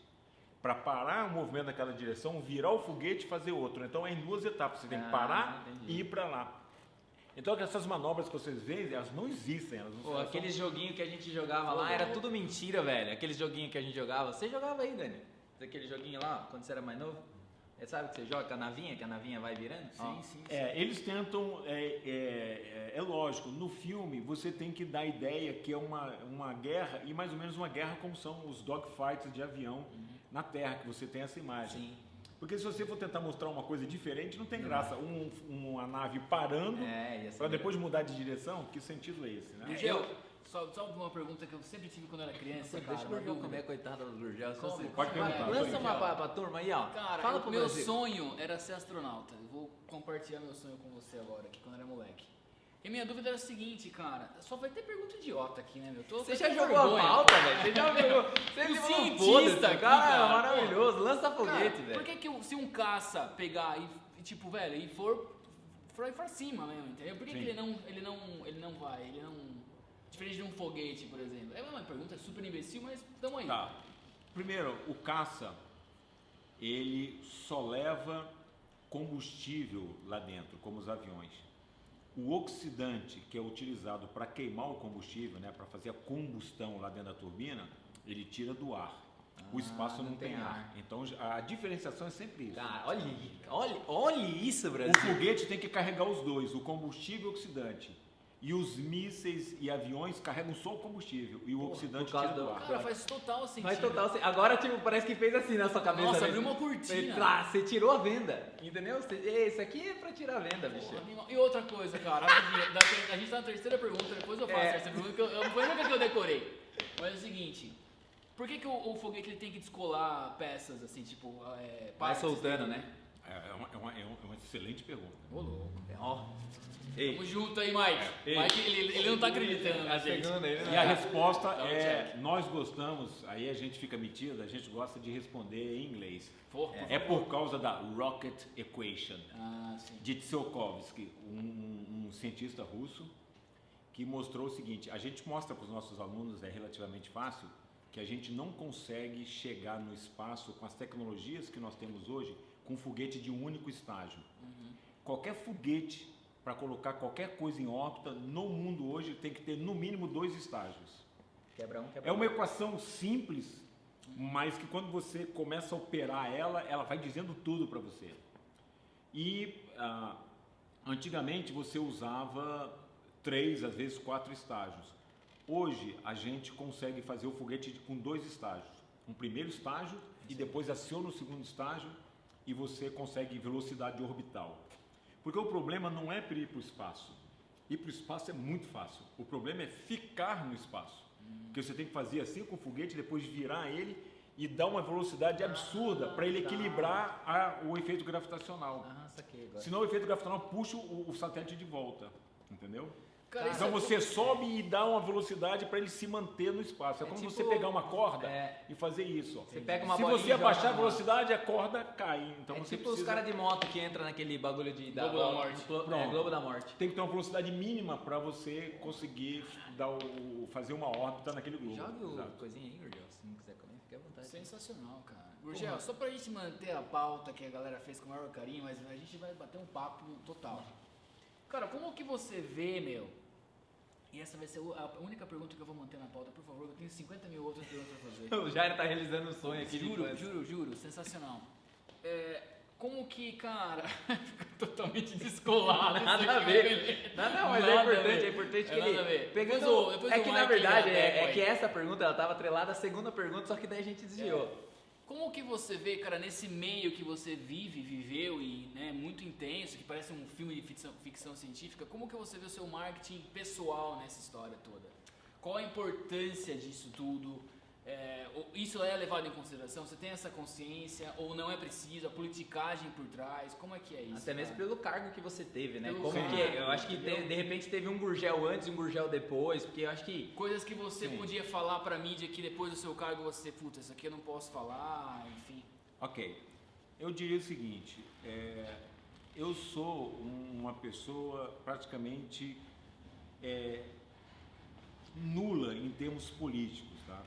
para parar o movimento naquela direção, virar o foguete e fazer outro. Então, é em duas etapas. Você tem que Ah, parar e ir para lá. Então, essas manobras que vocês veem, elas não existem. Elas não Pô, são- aqueles joguinhos que a gente jogava lá era tudo mentira, velho. Aqueles joguinhos que a gente jogava. Você jogava aí, Dani? Aquele joguinho lá, quando você era mais novo? É, sabe que você joga com a navinha, que a navinha vai virando? Ó. Sim, sim. É, eles tentam, é, é, é, é lógico, no filme você tem que dar a ideia que é uma, uma guerra, e mais ou menos uma guerra como são os dogfights de avião na Terra, que você tem essa imagem. Sim. Porque se você for tentar mostrar uma coisa diferente, não tem graça. Um, uma nave parando É, ser para depois mudar de direção, que sentido é esse, né? Gurgel, só, só uma pergunta que eu sempre tive quando eu era criança, cara. Deixa o Gurgel comer, coitada do Gurgel. Pode perguntar, Lança uma pra, pra turma aí, ó. Cara, Fala o pro meu Brasil. sonho era ser astronauta. Eu vou compartilhar meu sonho com você agora, aqui quando eu era moleque. E minha dúvida era a seguinte, cara. Só vai ter pergunta idiota aqui, né, meu? Tô, Você já jogou a vergonha. pauta, velho? Você já jogou. Você falou, cientista aqui, cara, cara, maravilhoso. Lança foguete, velho. Por que, que se um caça pegar e, e, tipo, velho, e for, for pra cima mesmo, entendeu? Por que, que ele não, ele não, ele não vai, ele não... Diferente de um foguete, por exemplo. É uma pergunta super imbecil, mas tamo aí. Tá. Primeiro, o caça, ele só leva combustível lá dentro, como os aviões. O oxidante que é utilizado para queimar o combustível, né, para fazer a combustão lá dentro da turbina, ele tira do ar. o Ah, espaço não, não tem tem ar. ar. Então a diferenciação é sempre isso. Cara, olha, olha, olha isso, Brasil. O foguete tem que carregar os dois, o combustível e o oxidante. E os mísseis e aviões carregam só o combustível e o oxidante por causa tira do ar. Cara, faz total sentido. Faz total sen- Agora, tipo, parece que fez assim na sua cabeça. Nossa, abriu uma cortina. Você, ah, você tirou a venda, entendeu? Você, "Ei, isso aqui é pra tirar a venda, bicho. Porra. E outra coisa, cara, a gente tá na terceira pergunta, depois eu faço É. essa pergunta, que eu, eu, foi a única que eu decorei. Mas é o seguinte, por que, que o, o foguete ele tem que descolar peças, assim, tipo, é, Vai soltando, né? É uma, é uma- é uma- é uma excelente pergunta. Ô, louco. Ó. Ei. Tamo junto aí, Mike. Ei. Mike, ele, ele não tá acreditando na A gente. segunda, ele não E a tá. resposta Dá um é: check. nós gostamos, aí a gente fica metido, a gente gosta de responder em inglês. Por É favor. por causa da Rocket Equation Ah, sim. de Tsiolkovsky, um, um cientista russo, que mostrou o seguinte: a gente mostra para os nossos alunos, é relativamente fácil, que a gente não consegue chegar no espaço com as tecnologias que nós temos hoje com um foguete de um único estágio. Qualquer foguete para colocar qualquer coisa em órbita no mundo hoje tem que ter no mínimo dois estágios. Quebra um, quebra É uma equação simples, mas que quando você começa a operar ela, ela vai dizendo tudo para você. E ah, antigamente você usava três, às vezes quatro estágios. Hoje a gente consegue fazer o foguete com dois estágios. Um primeiro estágio e depois aciona o segundo estágio e você consegue velocidade orbital. Porque o problema não é ir para o espaço. Ir para o espaço é muito fácil. O problema é ficar no espaço. Porque você tem que fazer assim com o foguete, depois virar ele e dar uma velocidade absurda para ele tá. equilibrar a- o efeito gravitacional. Ah, saquei agora. Senão o efeito gravitacional puxa o, o satélite de volta. Entendeu? Cara, Então é você sobe e dá uma velocidade para ele se manter no espaço. É, É como tipo- você pegar uma corda é. e fazer isso. Você pega uma Se você abaixar a velocidade, a corda cai. Então é você tipo os precisa... caras de moto que entram naquele bagulho de... Globo da Morte. Glo- É. Globo da Morte. Tem que ter uma velocidade mínima para você conseguir dar o, fazer uma órbita naquele globo. Joga o Exato. coisinha aí, Gurgel, se não quiser comer, fica à vontade. Sensacional, cara. Gurgel, só pra gente manter a pauta que a galera fez com o maior carinho, mas a gente vai bater um papo total. Cara, como que você vê, meu, E essa vai ser a única pergunta que eu vou manter na pauta, por favor. Eu tenho 50 mil outras perguntas pra fazer. O Jair tá realizando um sonho aqui Juro, juro, juro, sensacional. É, como que, cara, fica totalmente descolado. Nada a ver. não, mas Nada é importante, é importante que É nada ele. Pegando, Depois o- depois é que na verdade é, é que essa pergunta ela tava atrelada à segunda pergunta, só que daí a gente desviou. Como que você vê, cara, nesse meio que você vive, viveu e é muito intenso, que parece um filme de ficção, ficção científica, como que você vê o seu marketing pessoal nessa história toda? Qual a importância disso tudo? É, isso é levado em consideração? Você tem essa consciência ou não é preciso? A politicagem por trás? Como é que é isso? Até mesmo cara? pelo cargo que você teve, né? Pelo Como cargo, que eu acho que te- de repente teve um Gurgel antes e um Gurgel depois, porque eu acho que Coisas que você Sim. podia falar pra mídia que depois do seu cargo você, puta, isso aqui eu não posso falar, enfim. Ok. Eu diria o seguinte: é, eu sou uma pessoa praticamente é, nula em termos políticos, tá?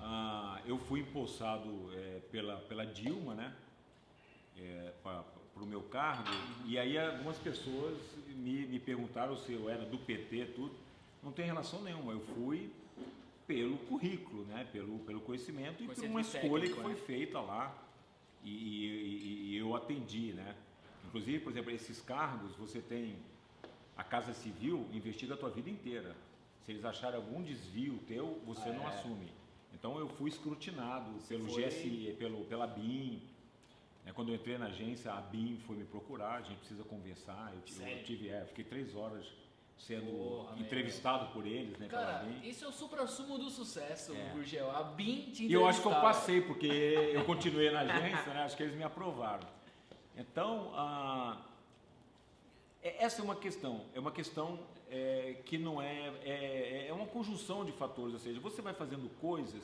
Ah, eu fui impulsado é, pela, pela Dilma, né? para o meu cargo, e aí algumas pessoas me, me perguntaram se eu era do PT, tudo. Não tem relação nenhuma, eu fui pelo currículo, né? pelo, pelo conhecimento e por uma escolha técnico, que foi né? feita lá e, e- e eu atendi. Né? Inclusive, por exemplo, esses cargos, você tem a Casa Civil investiga a tua vida inteira. Se eles acharem algum desvio teu, você não assume. Então eu fui escrutinado pelo Foi- GSE, pelo, pela BIM. né? quando eu entrei na agência, a BIM foi me procurar, a gente precisa conversar. Eu, tive- eu tive, é, fiquei três horas sendo Porra, entrevistado por eles, né, Cara, isso é o supra-sumo do sucesso, É. Gurgel. A BIM te E eu acho que eu passei, porque eu continuei na agência, né? acho que eles me aprovaram. Então, ah, é- essa é uma questão, é uma questão é, que não é, é, é uma conjunção de fatores, ou seja, você vai fazendo coisas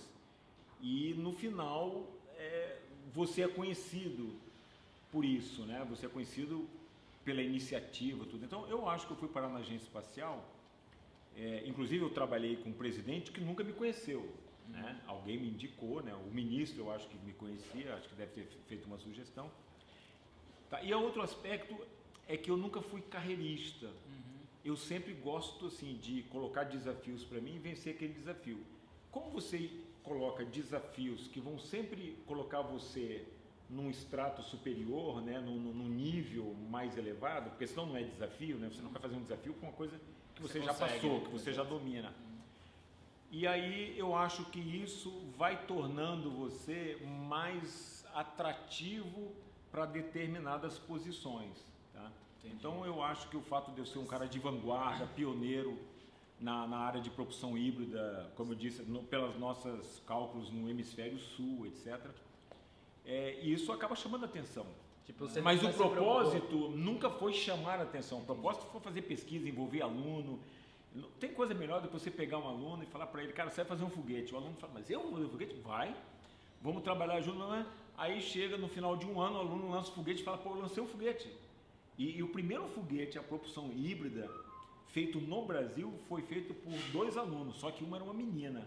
e no final é, você é conhecido por isso, né? Você é conhecido pela iniciativa, tudo. Então, eu acho que eu fui parar na agência espacial é, inclusive eu trabalhei com um presidente que nunca me conheceu. Né? Alguém me indicou, né? o ministro eu acho que me conhecia, acho que deve ter feito uma sugestão. Tá? E o outro aspecto é que eu nunca fui carreirista. Eu sempre gosto assim de colocar desafios para mim e vencer aquele desafio. Como você coloca desafios que vão sempre colocar você num extrato superior, né, num, nível mais elevado, porque senão não é desafio, né? Você não vai fazer um desafio com uma coisa que você, Você já consegue, passou, né? que você já domina. E aí eu acho que isso vai tornando você mais atrativo para determinadas posições. Tá? Então eu acho que o fato de eu ser um cara de vanguarda, pioneiro na, na área de propulsão híbrida, como eu disse, no, pelas nossas cálculos no hemisfério sul, etc. É, isso acaba chamando atenção. Tipo, Mas o propósito nunca foi chamar a atenção. O propósito foi fazer pesquisa, envolver aluno. Não Tem coisa melhor do que você pegar um aluno e falar para ele, cara, você vai fazer um foguete. O aluno fala, mas eu vou fazer um foguete? Vai. Vamos trabalhar junto, não é? Aí chega no final de um ano, o aluno lança o foguete e fala, pô, eu lancei um foguete. E, e o primeiro foguete, a propulsão híbrida, feito no Brasil, foi feito por dois alunos, só que uma era uma menina.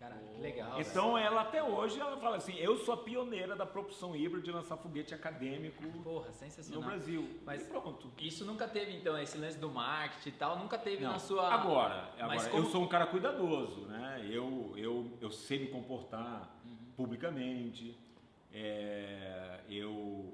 Caralho, que legal. Então ela até hoje ela fala assim, eu sou a pioneira da propulsão híbrida de lançar foguete acadêmico. Porra, no sensacional. Brasil. Mas- e pronto. Isso nunca teve, então, esse lance do marketing e tal, nunca teve Não, na sua. Agora, agora como- eu sou um cara cuidadoso, né? Eu, eu, eu sei me comportar Uhum. publicamente. é, eu,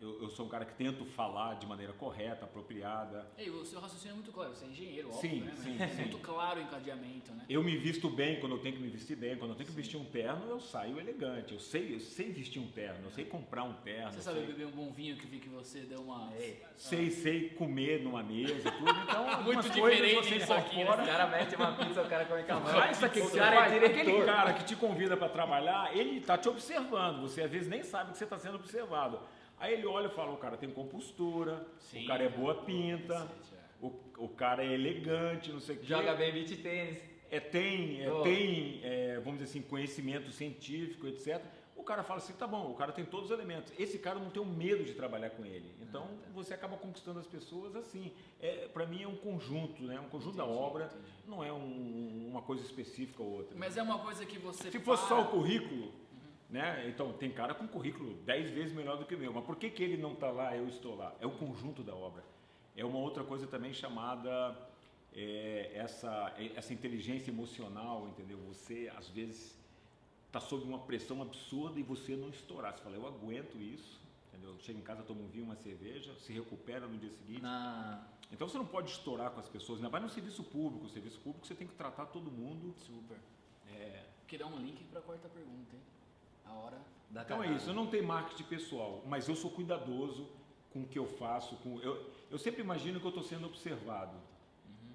eu, eu sou um cara que tento falar de maneira correta, apropriada. Ei, o seu raciocínio é muito claro, você é engenheiro, Sim, óbvio, né? sim, Mas sim. Muito claro o encadeamento, né? Eu me visto bem quando eu tenho que me vestir bem. Quando eu tenho que vestir um terno, eu saio elegante. Eu sei, eu sei vestir um terno, eu sei comprar um terno. Você sabe sei- beber um bom vinho que vi que você deu uma... Ei, sei, sei comer numa mesa, tudo. Então, Muito diferente você isso aqui, né? o cara mete uma pizza, o cara come com a mão. Ah, isso aqui o cara faz, é aquele cara que te convida para trabalhar, ele tá te observando. Você às vezes nem sabe que você está sendo observado. Aí ele olha e fala: o cara tem compostura, Sim, o cara é boa pinta, é. o, o cara é elegante, não sei o quê. Joga bem beat tênis. É, tem, é, Oh. tem é, vamos dizer assim, conhecimento científico, etc. O cara fala assim, tá bom, o cara tem todos os elementos. Esse cara não tem um medo de trabalhar com ele. Então Ah, tá. você acaba conquistando as pessoas assim. É, para mim é um conjunto, né? Um conjunto da Entendi, obra, entendi. não é um- uma coisa específica ou outra. Mas é uma coisa que você Se fosse só para- o currículo, né? Então tem cara com currículo 10 vezes melhor do que o meu. Mas por que, que ele não está lá, eu estou lá? É o conjunto da obra. É uma outra coisa também chamada é, essa, essa inteligência emocional, entendeu? Você, às vezes, está sob uma pressão absurda e você não estourar. Você fala, eu aguento isso, entendeu? Chega em casa, toma um vinho, uma cerveja, se recupera no dia seguinte. Na... Então você não pode estourar com as pessoas, ainda mais no serviço público. No serviço público você tem que tratar todo mundo. Super. É, Queria um link pra quarta pergunta, hein? A hora. Da Então é isso, eu não tenho marketing pessoal, mas eu sou cuidadoso com o que eu faço. Com, eu, eu sempre imagino que eu estou sendo observado.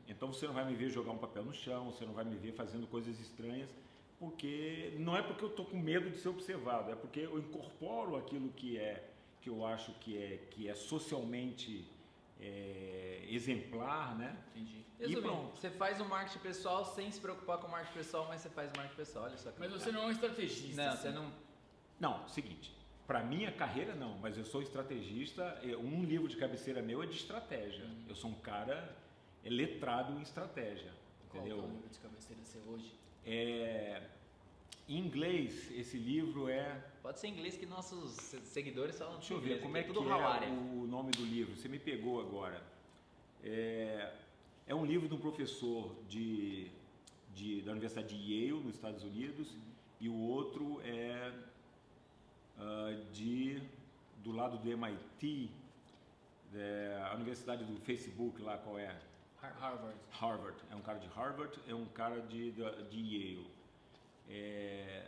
Então você não vai me ver jogar um papel no chão, você não vai me ver fazendo coisas estranhas, porque não é porque eu estou com medo de ser observado, é porque eu incorporo aquilo que é que eu acho que é que é socialmente é, exemplar, né? Entendi. E Resumindo, pronto. você faz um marketing pessoal sem se preocupar com o marketing pessoal, mas você faz marketing pessoal, olha só que Mas você não é um estrategista. Não, assim. você não... Não, seguinte. Para minha carreira não, mas eu sou estrategista. Um livro de cabeceira meu é de estratégia. Eu sou um cara letrado em estratégia, Qual que é o entendeu? livro de cabeceira seu hoje? É, em inglês esse livro é. Pode ser em inglês que nossos se- seguidores falam Deixa eu inglês, ver como é aqui que é o nome do livro. Você me pegou agora. É, é um livro de um professor de, de- da Universidade de Yale, nos Estados Unidos, e o outro é ah, de do lado do MIT, é, a Universidade do Facebook lá qual é? Har- Harvard. Harvard. É um cara de Harvard, é um cara de, de Yale. É,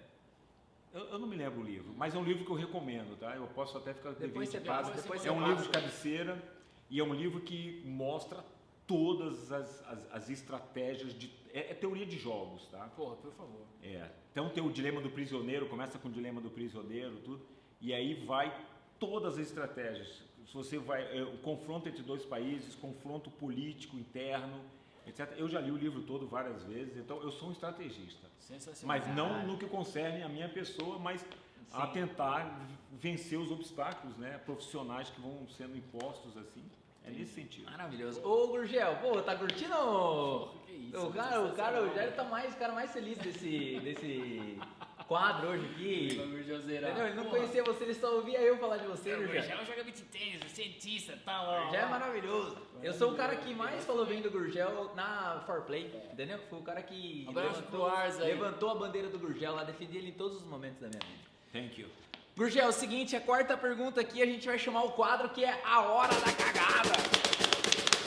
eu, eu não me lembro o livro, mas é um livro que eu recomendo, tá? Eu posso até ficar Depois você de passa, depois é um livro de cabeceira e é um livro que mostra todas as, as, as estratégias de. É, é teoria de jogos, tá? Porra, por favor. É. Então tem o dilema do prisioneiro, começa com o dilema do prisioneiro, tudo, e aí vai todas as estratégias. Se você vai. é, o confronto entre dois países, confronto político interno, etc. Eu já li o livro todo várias vezes, então eu sou um estrategista. Sensacional. Mas não no que concerne a minha pessoa, mas a Sim. tentar vencer os obstáculos né, profissionais que vão sendo impostos assim. É nesse sentido. Maravilhoso. Ô, Gurgel, pô, tá curtindo? Que isso, o cara, o cara, o. Jair tá mais, o cara mais feliz desse, desse quadro hoje aqui. Entendeu? Ele não Porra. conhecia você, ele só ouvia eu falar de você, É, o Gurgel. Gurgel joga beat tênis, é cientista, tal. ó, Já é maravilhoso. Eu sou o cara que mais falou bem do Gurgel na Forplay, entendeu? Foi o cara que aí. levantou a bandeira do Gurgel lá, defendi ele em todos os momentos da minha vida. Thank you. Gurgel, é o seguinte, a quarta pergunta aqui, a gente vai chamar o quadro que é a hora da cagada.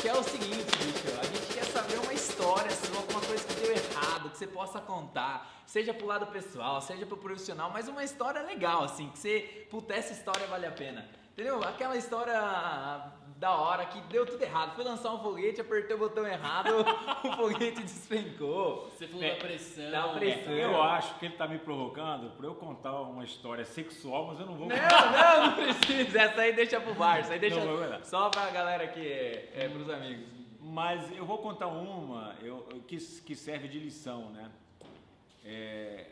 Que é o seguinte, bicho, a gente quer saber uma história que você possa contar, seja pro lado pessoal, seja pro profissional, mas uma história legal, assim, que você, puta, essa história vale a pena. Entendeu? Aquela história da hora que deu tudo errado. Fui lançar um foguete, apertei o botão errado, o foguete despencou. Você falou É, da pressão. da pressão. Eu acho que ele está me provocando para eu contar uma história sexual, mas eu não vou Não, não, não precisa. Essa aí deixa pro bar. Essa aí deixa Não, só pra galera que é, é pros amigos. Mas eu vou contar uma eu, que, que serve de lição, né? É,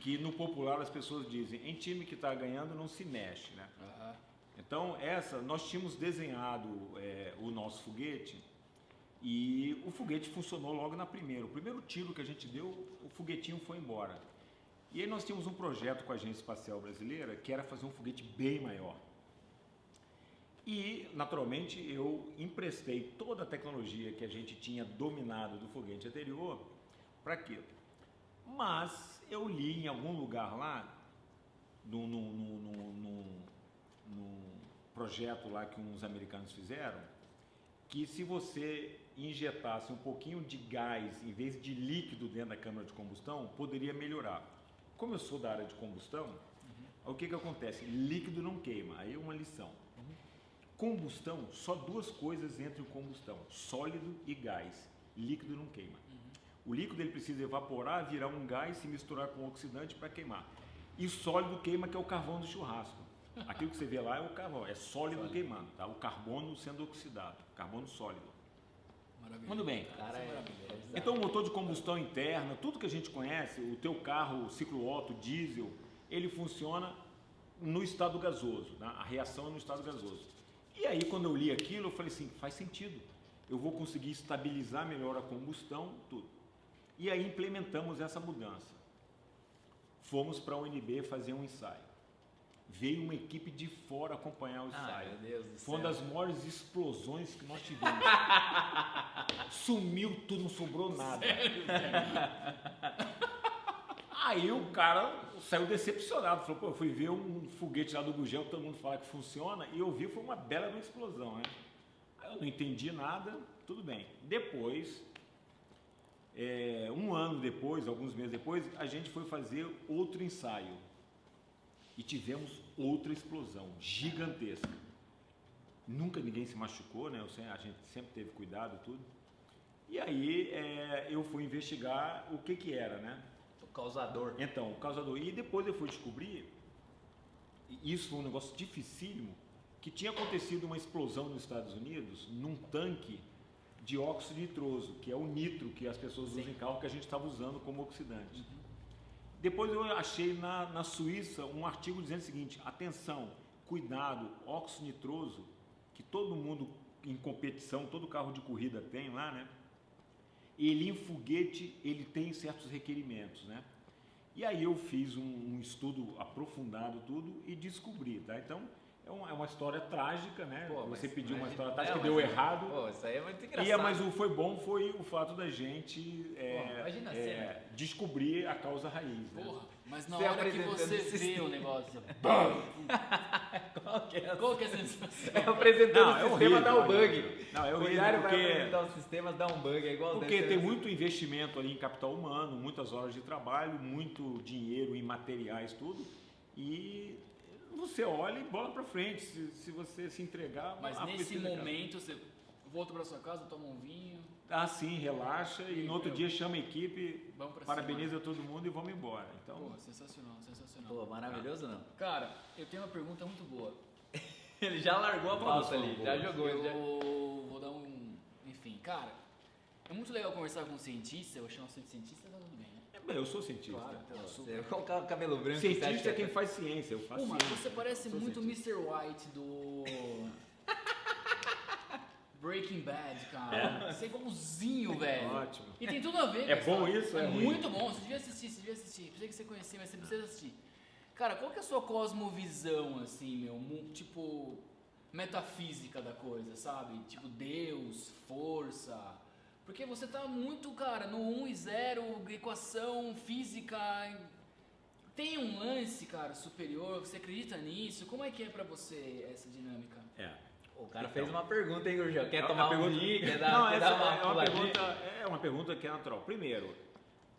que no popular as pessoas dizem, em time que está ganhando não se mexe, né? Aham. Então essa, nós tínhamos desenhado é, o nosso foguete e o foguete funcionou logo na primeira. O primeiro tiro que a gente deu, o foguetinho foi embora. E aí nós tínhamos um projeto com a Agência Espacial Brasileira que era fazer um foguete bem maior. E, naturalmente, eu emprestei toda a tecnologia que a gente tinha dominado do foguete anterior para aquilo. Mas eu li em algum lugar lá, num, num- num- projeto lá que uns americanos fizeram, que se você injetasse um pouquinho de gás em vez de líquido dentro da câmara de combustão, poderia melhorar. Como eu sou da área de combustão, o que, que acontece? Líquido não queima, aí é uma lição. Combustão, só duas coisas entram em combustão: sólido e gás. Líquido não queima. O líquido ele precisa evaporar, virar um gás, se misturar com oxidante para queimar. E sólido queima, que é o carvão do churrasco. Aquilo que você vê lá é o carvão, é sólido queimando, tá? O carbono sendo oxidado, carbono sólido. Maravilhoso. Muito bem. Cara, é, Então, o motor de combustão interna, tudo que a gente conhece, o teu carro, o ciclo Otto, diesel, ele funciona no estado gasoso, né? a reação é no estado gasoso. E aí, quando eu li aquilo, eu falei assim, faz sentido. Eu vou conseguir estabilizar melhor a combustão, tudo. E aí implementamos essa mudança. Fomos para a UNB fazer um ensaio. Veio uma equipe de fora acompanhar o Ai, ensaio. meu Deus do Foi uma das maiores explosões que nós tivemos. sumiu tudo, não sobrou nada. Aí o cara saiu decepcionado, falou, pô, eu fui ver um foguete lá do Gugel, todo mundo fala que funciona, e eu vi foi uma bela uma explosão, né? Aí eu não entendi nada, tudo bem. Depois, é, um ano depois, alguns meses depois, a gente foi fazer outro ensaio. E tivemos outra explosão gigantesca. Nunca ninguém se machucou, né? A gente sempre teve cuidado tudo. E aí é, eu fui investigar o que que era, né? O causador. Então, o causador. E depois eu fui descobrir, isso foi um negócio dificílimo, que tinha acontecido uma explosão nos Estados Unidos num tanque de óxido nitroso, que é o nitro que as pessoas usam em carro que a gente estava usando como oxidante. Depois eu achei na, na Suíça um artigo dizendo o seguinte: atenção, cuidado, óxido nitroso, que todo mundo em competição, todo carro de corrida tem lá, né? Ele em foguete, ele tem certos requerimentos, né? E aí eu fiz um, um estudo aprofundado tudo e descobri, tá? Então é uma, é uma história trágica, né? Pô, mas Você pediu uma imagina- história é, trágica, mas- deu errado. Pô, isso aí é muito engraçado. E, é, mas o foi bom foi o fato da gente é, Pô, imagina a é, descobrir a causa raiz. Né? Porra, mas na hora que apresentando você vê sistema. o negócio, Qual que é a- qual que é a sensação? É apresentando Não, o é sistema, dá um bug. Não, é o horrível Hilário vai porque- apresentar os sistemas, dá um bug, é igual Porque tem assim. muito investimento ali em capital humano, muitas horas de trabalho, muito dinheiro em materiais, tudo. E você olha e bola pra frente. Se, se você se entregar, Mas nesse momento você volta pra sua casa, toma um vinho, Ah, sim, relaxa e no outro dia chama a equipe, parabeniza todo mundo e vamos embora. Então. Pô, sensacional, sensacional. Pô, maravilhoso não. Cara, eu tenho uma pergunta muito boa. Ele já largou a pauta ali, foram já jogou. Eu Já... vou dar um. Enfim, cara, é muito legal conversar com um cientista, eu chamo você de cientista, tá tudo bem, né? é bem, eu sou cientista. Claro, então, Você super. colocar o cabelo branco. Cientista é que quem faz ciência, eu faço Pô, mas ciência. você parece Sou muito cientista. Mr. White do. Breaking Bad, cara. Você é igualzinho, velho. Ótimo. E tem tudo a ver É a bom isso É é ruim? muito bom, você devia assistir, você devia assistir. Pensei que você conhecia, mas você precisa assistir. Cara, qual que é a sua cosmovisão, assim, meu? Tipo, metafísica da coisa, sabe? Tipo, Deus, força. Porque você tá muito, cara, no 1 e 0, equação, física. Tem um lance, cara, superior, você acredita nisso? Como é que é pra você essa dinâmica? É. O cara fez uma pergunta, hein, Gurgel? Quer A- tomar pergunta- um vinho? Quer dar, Não, quer essa uma é uma pergunta, é uma pergunta que é natural. Primeiro,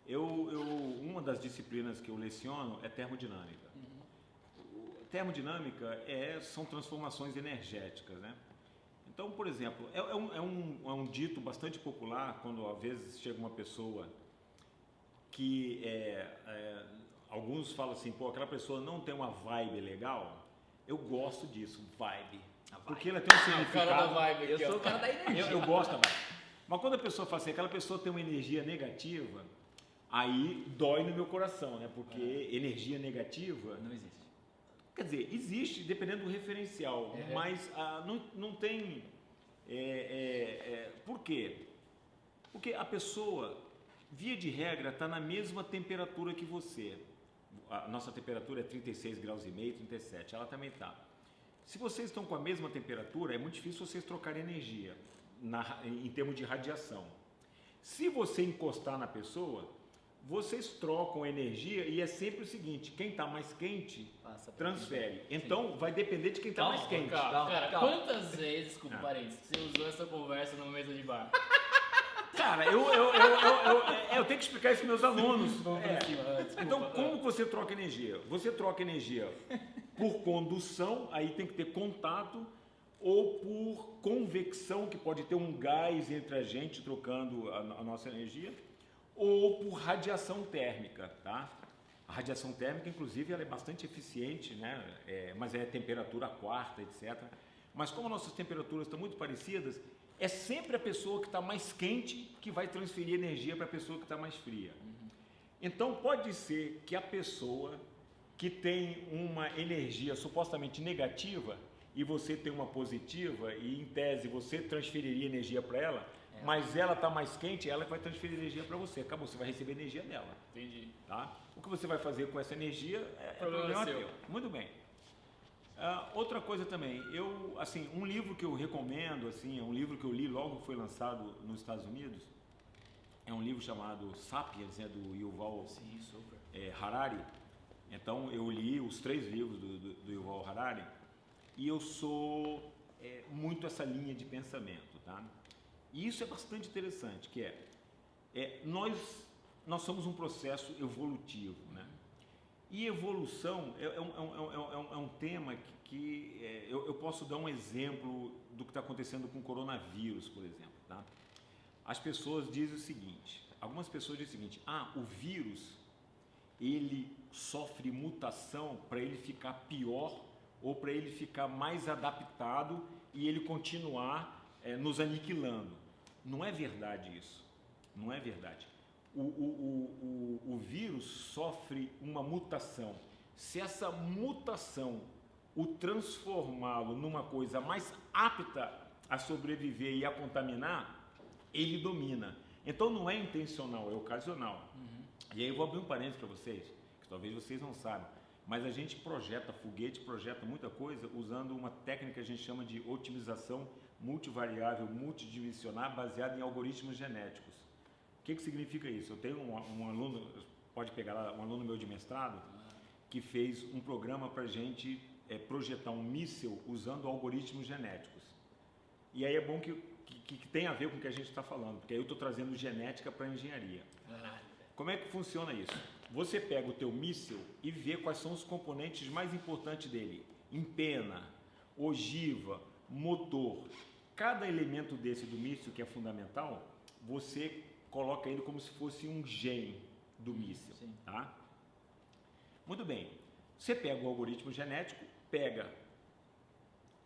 eu, eu, uma das disciplinas que eu leciono é termodinâmica. O- Termodinâmica é, são transformações energéticas, né? Então, por exemplo, é, é um, é, um, é um dito bastante popular quando às vezes chega uma pessoa que é, é, alguns falam assim, pô, aquela pessoa não tem uma vibe legal. Eu gosto disso, vibe. Porque ela tem um significado. cara da vibe Eu aqui, sou ó. o cara da energia. Eu, eu gosto também. Mas quando a pessoa fala assim, aquela pessoa tem uma energia negativa, aí dói no meu coração, né? Porque energia negativa, Não existe. quer dizer, existe dependendo do referencial, É. mas ah, não, não tem. é, é, é, por quê? Porque a pessoa, via de regra, está na mesma temperatura que você. A nossa temperatura é 36 graus e meio, 37, ela também está. Se vocês estão com a mesma temperatura, é muito difícil vocês trocarem energia na- em termos de radiação. Se você encostar na pessoa, vocês trocam energia e é sempre o seguinte: quem está mais quente transfere. Então vai depender de quem está Calma, mais quente. Cara, Calma, cara, calma. quantas vezes, desculpa, Ah. parênteses, você usou essa conversa numa mesa de bar? Cara, eu, eu, eu, eu, eu- é, eu tenho que explicar isso para meus alunos. É. desculpa. Então, como que você troca energia? Você troca energia por condução, aí tem que ter contato, ou por convecção, que pode ter um gás entre a gente trocando a, a nossa energia, ou por radiação térmica, tá? A radiação térmica, inclusive, ela é bastante eficiente, né? É, mas é temperatura quarta, etc. Mas como nossas temperaturas estão muito parecidas, é sempre a pessoa que está mais quente que vai transferir energia para a pessoa que está mais fria. Então pode ser que a pessoa que tem uma energia supostamente negativa e você tem uma positiva e em tese você transferiria energia para ela, mas ela está mais quente, ela que vai transferir energia para você. Acabou, você vai receber energia dela, Entendi. tá? O que você vai fazer com essa energia é, é Problema problema seu. teu. Muito bem. Ah, outra coisa também, eu, assim, um livro que eu recomendo, assim, é um livro que eu li logo que foi lançado nos Estados Unidos, é um livro chamado Sapiens, né, do Yuval Sim, super. é, Harari. Então eu li os três livros do, do, do Yuval Harari e eu sou é, muito essa linha de pensamento, tá? E isso é bastante interessante, que é, é nós nós somos um processo evolutivo, né? E evolução é, é um, é, um, é, um, é um tema que, que é, eu, eu posso dar um exemplo do que está acontecendo com o coronavírus, por exemplo, tá? As pessoas dizem o seguinte, algumas pessoas dizem o seguinte, ah, o vírus ele sofre mutação para ele ficar pior ou para ele ficar mais adaptado e ele continuar é, nos aniquilando. Não é verdade isso. Não é verdade. O, o, o, o, vírus sofre uma mutação. Se essa mutação o transformá-lo numa coisa mais apta a sobreviver e a contaminar, ele domina. Então não é intencional, é ocasional. Uhum. E aí eu vou abrir um parênteses para vocês, que talvez vocês não saibam, mas a gente projeta foguete, projeta muita coisa usando uma técnica que a gente chama de otimização multivariável, multidimensional, baseada em algoritmos genéticos. O que, que significa isso? Eu tenho um, um aluno, pode pegar lá, um aluno meu de mestrado, que fez um programa para a gente é, projetar um míssil usando algoritmos genéticos. E aí é bom que que, que tem a ver com o que a gente está falando, porque aí eu estou trazendo genética para engenharia. Como é que funciona isso? Você pega o teu míssil e vê quais são os componentes mais importantes dele. Empena, ogiva, motor. Cada elemento desse do míssil que é fundamental, você coloca ele como se fosse um gene do míssil. Tá? Muito bem. Você pega o algoritmo genético, pega,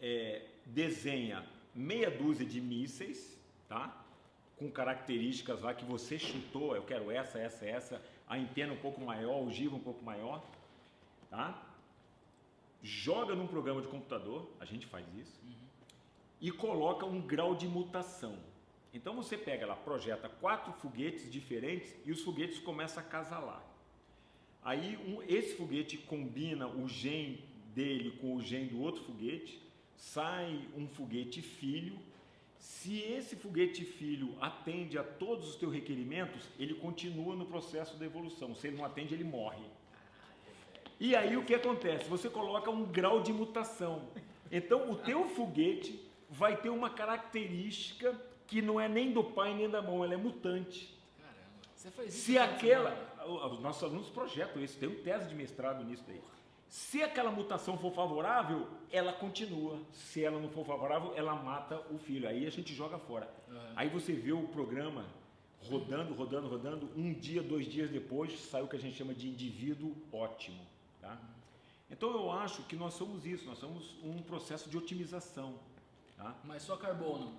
é, desenha meia dúzia de mísseis, tá? Com características lá que você chutou, eu quero essa, essa, essa, a antena um pouco maior, o giva um pouco maior, tá? Joga num programa de computador, a gente faz isso, uhum. e coloca um grau de mutação. Então você pega lá, projeta quatro foguetes diferentes e os foguetes começam a casalar. Aí um, esse foguete combina o gene dele com o gene do outro foguete sai um foguete filho. Se esse foguete filho atende a todos os teus requerimentos, ele continua no processo da evolução. Se ele não atende, ele morre. E aí o que acontece? Você coloca um grau de mutação. Então o teu foguete vai ter uma característica que não é nem do pai nem da mão, ela é mutante. Caramba, você faz isso? Se aquela. Os nossos alunos projetam isso, tem um tese de mestrado nisso daí. Se aquela mutação for favorável, ela continua. Se ela não for favorável, ela mata o filho. Aí a gente joga fora. Uhum. Aí você vê o programa rodando, rodando, rodando. Um dia, dois dias depois, sai o que a gente chama de indivíduo ótimo. Tá? Então eu acho que nós somos isso. Nós somos um processo de otimização. Tá? Mas só carbono.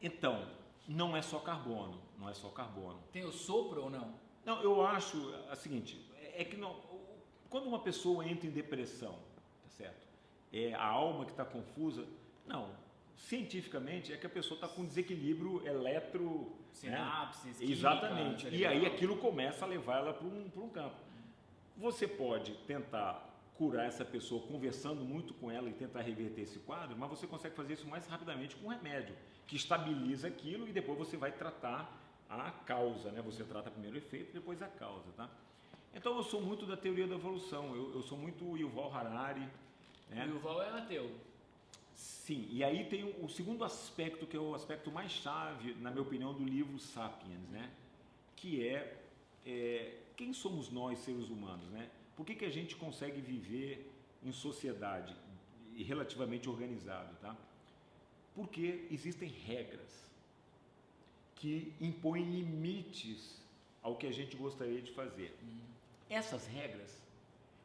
Então, não é só carbono. Não é só carbono. Tem o sopro ou não? Não, eu acho a seguinte. É que não, quando uma pessoa entra em depressão, tá certo? É a alma que está confusa? Não. Cientificamente é que a pessoa está com desequilíbrio eletro. Sinapses, né? Exatamente. e aí aquilo começa a levar ela para um, um campo. Você pode tentar curar essa pessoa conversando muito com ela e tentar reverter esse quadro, mas você consegue fazer isso mais rapidamente com um remédio que estabiliza aquilo e depois você vai tratar a causa, né? Você trata primeiro o efeito, depois a causa, tá? Então eu sou muito da teoria da evolução, eu, eu sou muito Yuval Harari. Né? O Yuval é ateu. Sim, e aí tem o, o segundo aspecto, que é o aspecto mais chave, na minha opinião, do livro Sapiens, né? que é, é quem somos nós, seres humanos? Né? Por que, que a gente consegue viver em sociedade e relativamente organizado? Tá? Porque existem regras que impõem limites ao que a gente gostaria de fazer. Uhum. Essas regras,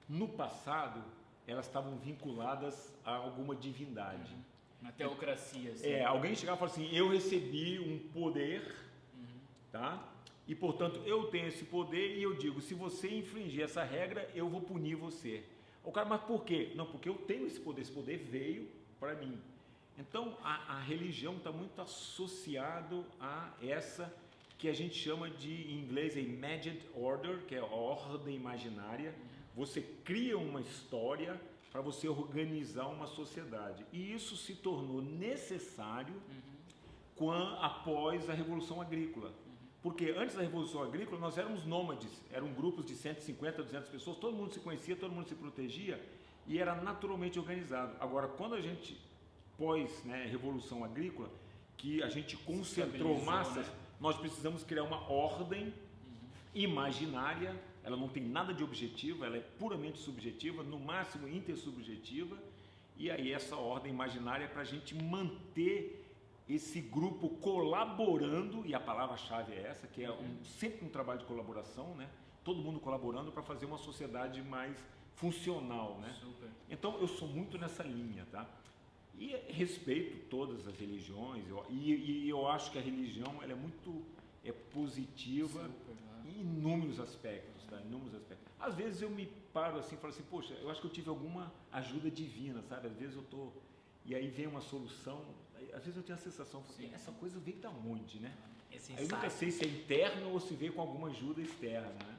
no passado, elas estavam vinculadas a alguma divindade. Uhum. Uma teocracia. Assim. É, alguém chegava e falava assim: eu recebi um poder, uhum. tá? E portanto eu tenho esse poder e eu digo: se você infringir essa regra, eu vou punir você. O cara, mas por quê? Não, porque eu tenho esse poder, esse poder veio para mim. Então a, a religião está muito associado a essa que a gente chama de, em inglês, a imagined order, que é a ordem imaginária. Você cria uma história para você organizar uma sociedade. E isso se tornou necessário quan- após a Revolução Agrícola. Porque antes da Revolução Agrícola nós éramos nômades, eram grupos de 150, 200 pessoas, todo mundo se conhecia, todo mundo se protegia e era naturalmente organizado. Agora, quando a gente pós né, Revolução Agrícola, que a gente concentrou massas, né? Nós precisamos criar uma ordem imaginária, ela não tem nada de objetivo, ela é puramente subjetiva, no máximo intersubjetiva, e aí essa ordem imaginária é para a gente manter esse grupo colaborando, e a palavra-chave é essa, que é um- sempre um trabalho de colaboração, né? todo mundo colaborando para fazer uma sociedade mais funcional. Né? Super. Então eu sou muito nessa linha, tá? E respeito todas as religiões, eu- e, e eu acho que a religião ela é muito é positiva Super, né? em inúmeros aspectos, tá? Inúmeros aspectos. Às vezes eu me paro assim e falo assim, poxa, eu acho que eu tive alguma ajuda divina, sabe? Às vezes eu tô e aí vem uma solução, às vezes eu tenho a sensação, assim, essa coisa veio da onde, né? Esse Aí eu nunca sei se é interno ou se veio com alguma ajuda externa, né?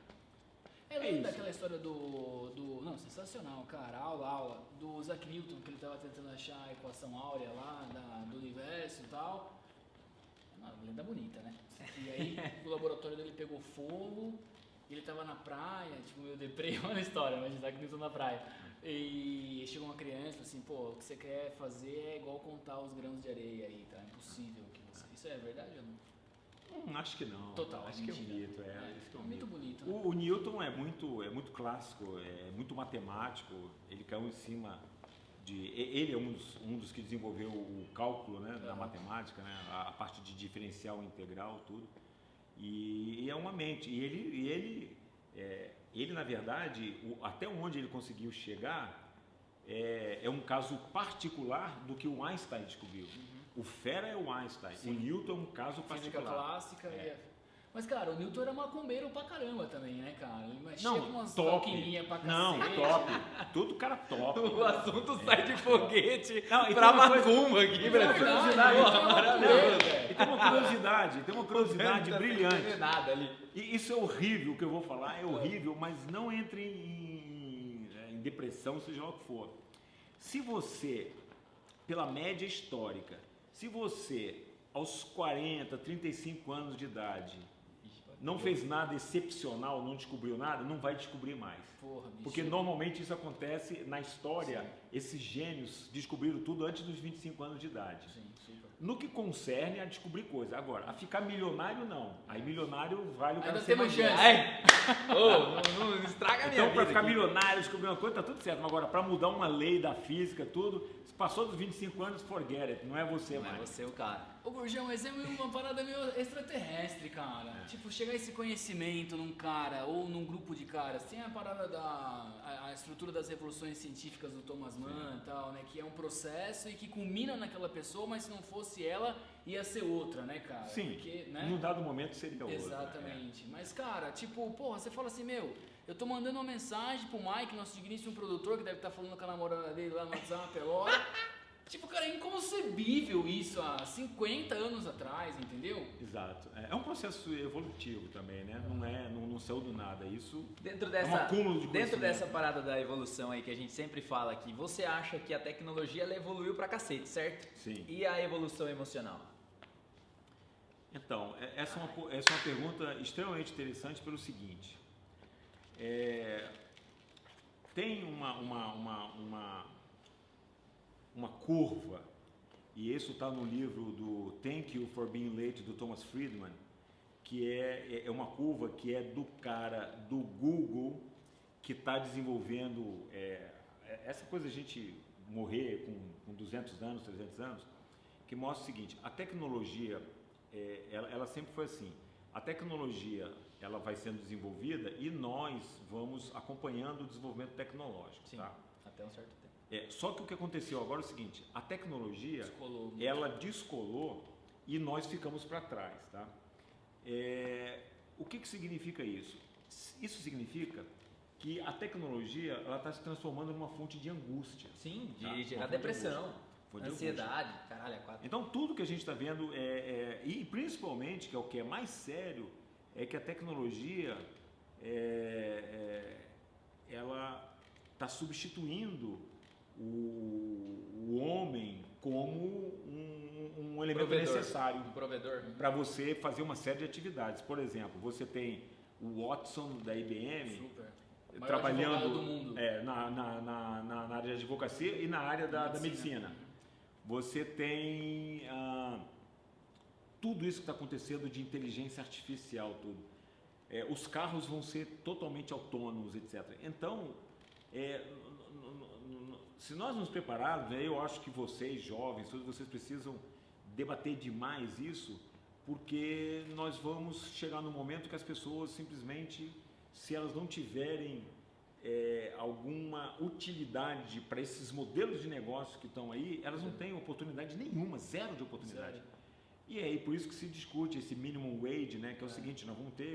É, É lembra isso. daquela história do, do. Não, sensacional, cara. Aula, aula. Do Isaac Newton, que ele tava tentando achar a equação áurea lá da, do universo e tal. É Uma lenda bonita, né? E aí o laboratório dele pegou fogo, e ele tava na praia, tipo, meio deprê, olha a história, mas Isaac Newton na praia. E chegou uma criança e falou assim, pô, o que você quer fazer é igual contar os grãos de areia aí, tá? Impossível que você. Isso é verdade ou não? Hum, acho que não. Total, Acho que é um mentira. mito, é. É, é um muito mito. bonito, né? O, o Newton é muito, é muito clássico, é muito matemático. Ele caiu em cima de. Ele é um dos, um dos que desenvolveu o cálculo né, da matemática, né, a, a parte de diferencial integral, tudo. E, e é uma mente. E ele, e ele, é, ele na verdade, o- até onde ele conseguiu chegar é, é um caso particular do que o Einstein descobriu. O fera é o Einstein, Sim. o Newton é um caso Física particular. clássica É. e a- Mas, cara, o Newton era macumbeiro pra caramba também, né, cara? Ele mexia Não, com umas top. pra cacete. Não, top. Tudo cara top. O assunto sai de foguete Não, e pra coisa- macumba aqui, É Porra, tem uma velho. E tem uma curiosidade, tem uma curiosidade brilhante. nada ali. E isso é horrível, o que eu vou falar é horrível, mas não entre em, em depressão, seja lá o que for. Se você, pela média histórica, se você, aos 40, 35 anos de idade, não fez nada excepcional, não descobriu nada, não vai descobrir mais. Porra. Porque normalmente isso acontece na história, esses gênios descobriram tudo antes dos 25 anos de idade. Sim, super. No que concerne a descobrir coisa. Agora, a ficar milionário, não. Aí milionário vale o cara Ainda ser temos mais chance. Ai, ô, não, não estraga a minha Então, para ficar aqui. milionário, descobrir uma coisa, tá tudo certo. Mas agora, para mudar uma lei da física, tudo, se passou dos 25 anos, forget it. Não é você Não é mais. você o cara. Ô, Gurgel, mas é uma parada meio extraterrestre, cara. É. Tipo, chegar esse conhecimento num cara ou num grupo de caras. Tem a parada da... A, a estrutura das revoluções científicas do Thomas Mann e tal, né? Que é um processo e que culmina naquela pessoa, mas se não fosse ela, ia ser outra, né, cara? Sim, Porque, né? num dado momento seria outro. Exatamente. Mas, cara, tipo, porra, você fala assim, meu, eu tô mandando uma mensagem pro Mike, nosso digníssimo produtor, que deve estar falando com a namorada dele lá no WhatsApp agora. Tipo, cara, é inconcebível isso há 50 anos atrás, entendeu? Exato. É, é um processo evolutivo também, né? Não é, não, não saiu do nada. Isso Dentro é um dessa, acúmulo de dentro dessa parada da evolução aí que a gente sempre fala aqui, você acha que a tecnologia ela evoluiu pra cacete, certo? Sim. E a evolução emocional? Então, é- essa é, uma, essa é uma pergunta extremamente interessante pelo seguinte. É, tem uma, uma, uma, uma, uma curva, e isso está no livro do Thank You for Being Late, do Thomas Friedman, que é, é uma curva que é do cara do Google que está desenvolvendo é, é- essa coisa de a gente morrer com, com 200 anos, 300 anos, que mostra o seguinte, a tecnologia, é, ela, ela sempre foi assim, a tecnologia ela vai sendo desenvolvida e nós vamos acompanhando o desenvolvimento tecnológico, Sim. tá? Até um certo tempo. É, só que o que aconteceu agora é o seguinte, a tecnologia, Descolou ela descolou e nós ficamos para trás, tá? É, o que, que significa isso? Isso significa que a tecnologia ela está se transformando numa fonte de angústia. Sim, de Tá, gerar de depressão, de ansiedade, caralho, é quatro. Então tudo que a gente está vendo é, é- e principalmente que é o que é mais sério é que a tecnologia é, é, ela está substituindo o, o homem como um, um elemento Provedor. Necessário Um provedor. para você fazer uma série de atividades. Por exemplo, você tem o Watson da IBM Super. Trabalhando é, na, na, na, na- área de advocacia e na área da, da medicina. Você tem ah, tudo isso que está acontecendo de inteligência artificial, tudo. É, os carros vão ser totalmente autônomos, etc. Então, é, se nós nos prepararmos, né, eu acho que vocês, jovens, todos vocês precisam debater demais isso, porque nós vamos chegar no momento que as pessoas simplesmente, se elas não tiverem é, alguma utilidade para esses modelos de negócio que estão aí, elas não têm oportunidade nenhuma, zero de oportunidade. Zero. E é aí por isso que se discute esse minimum wage, né, que é o seguinte, nós vamos ter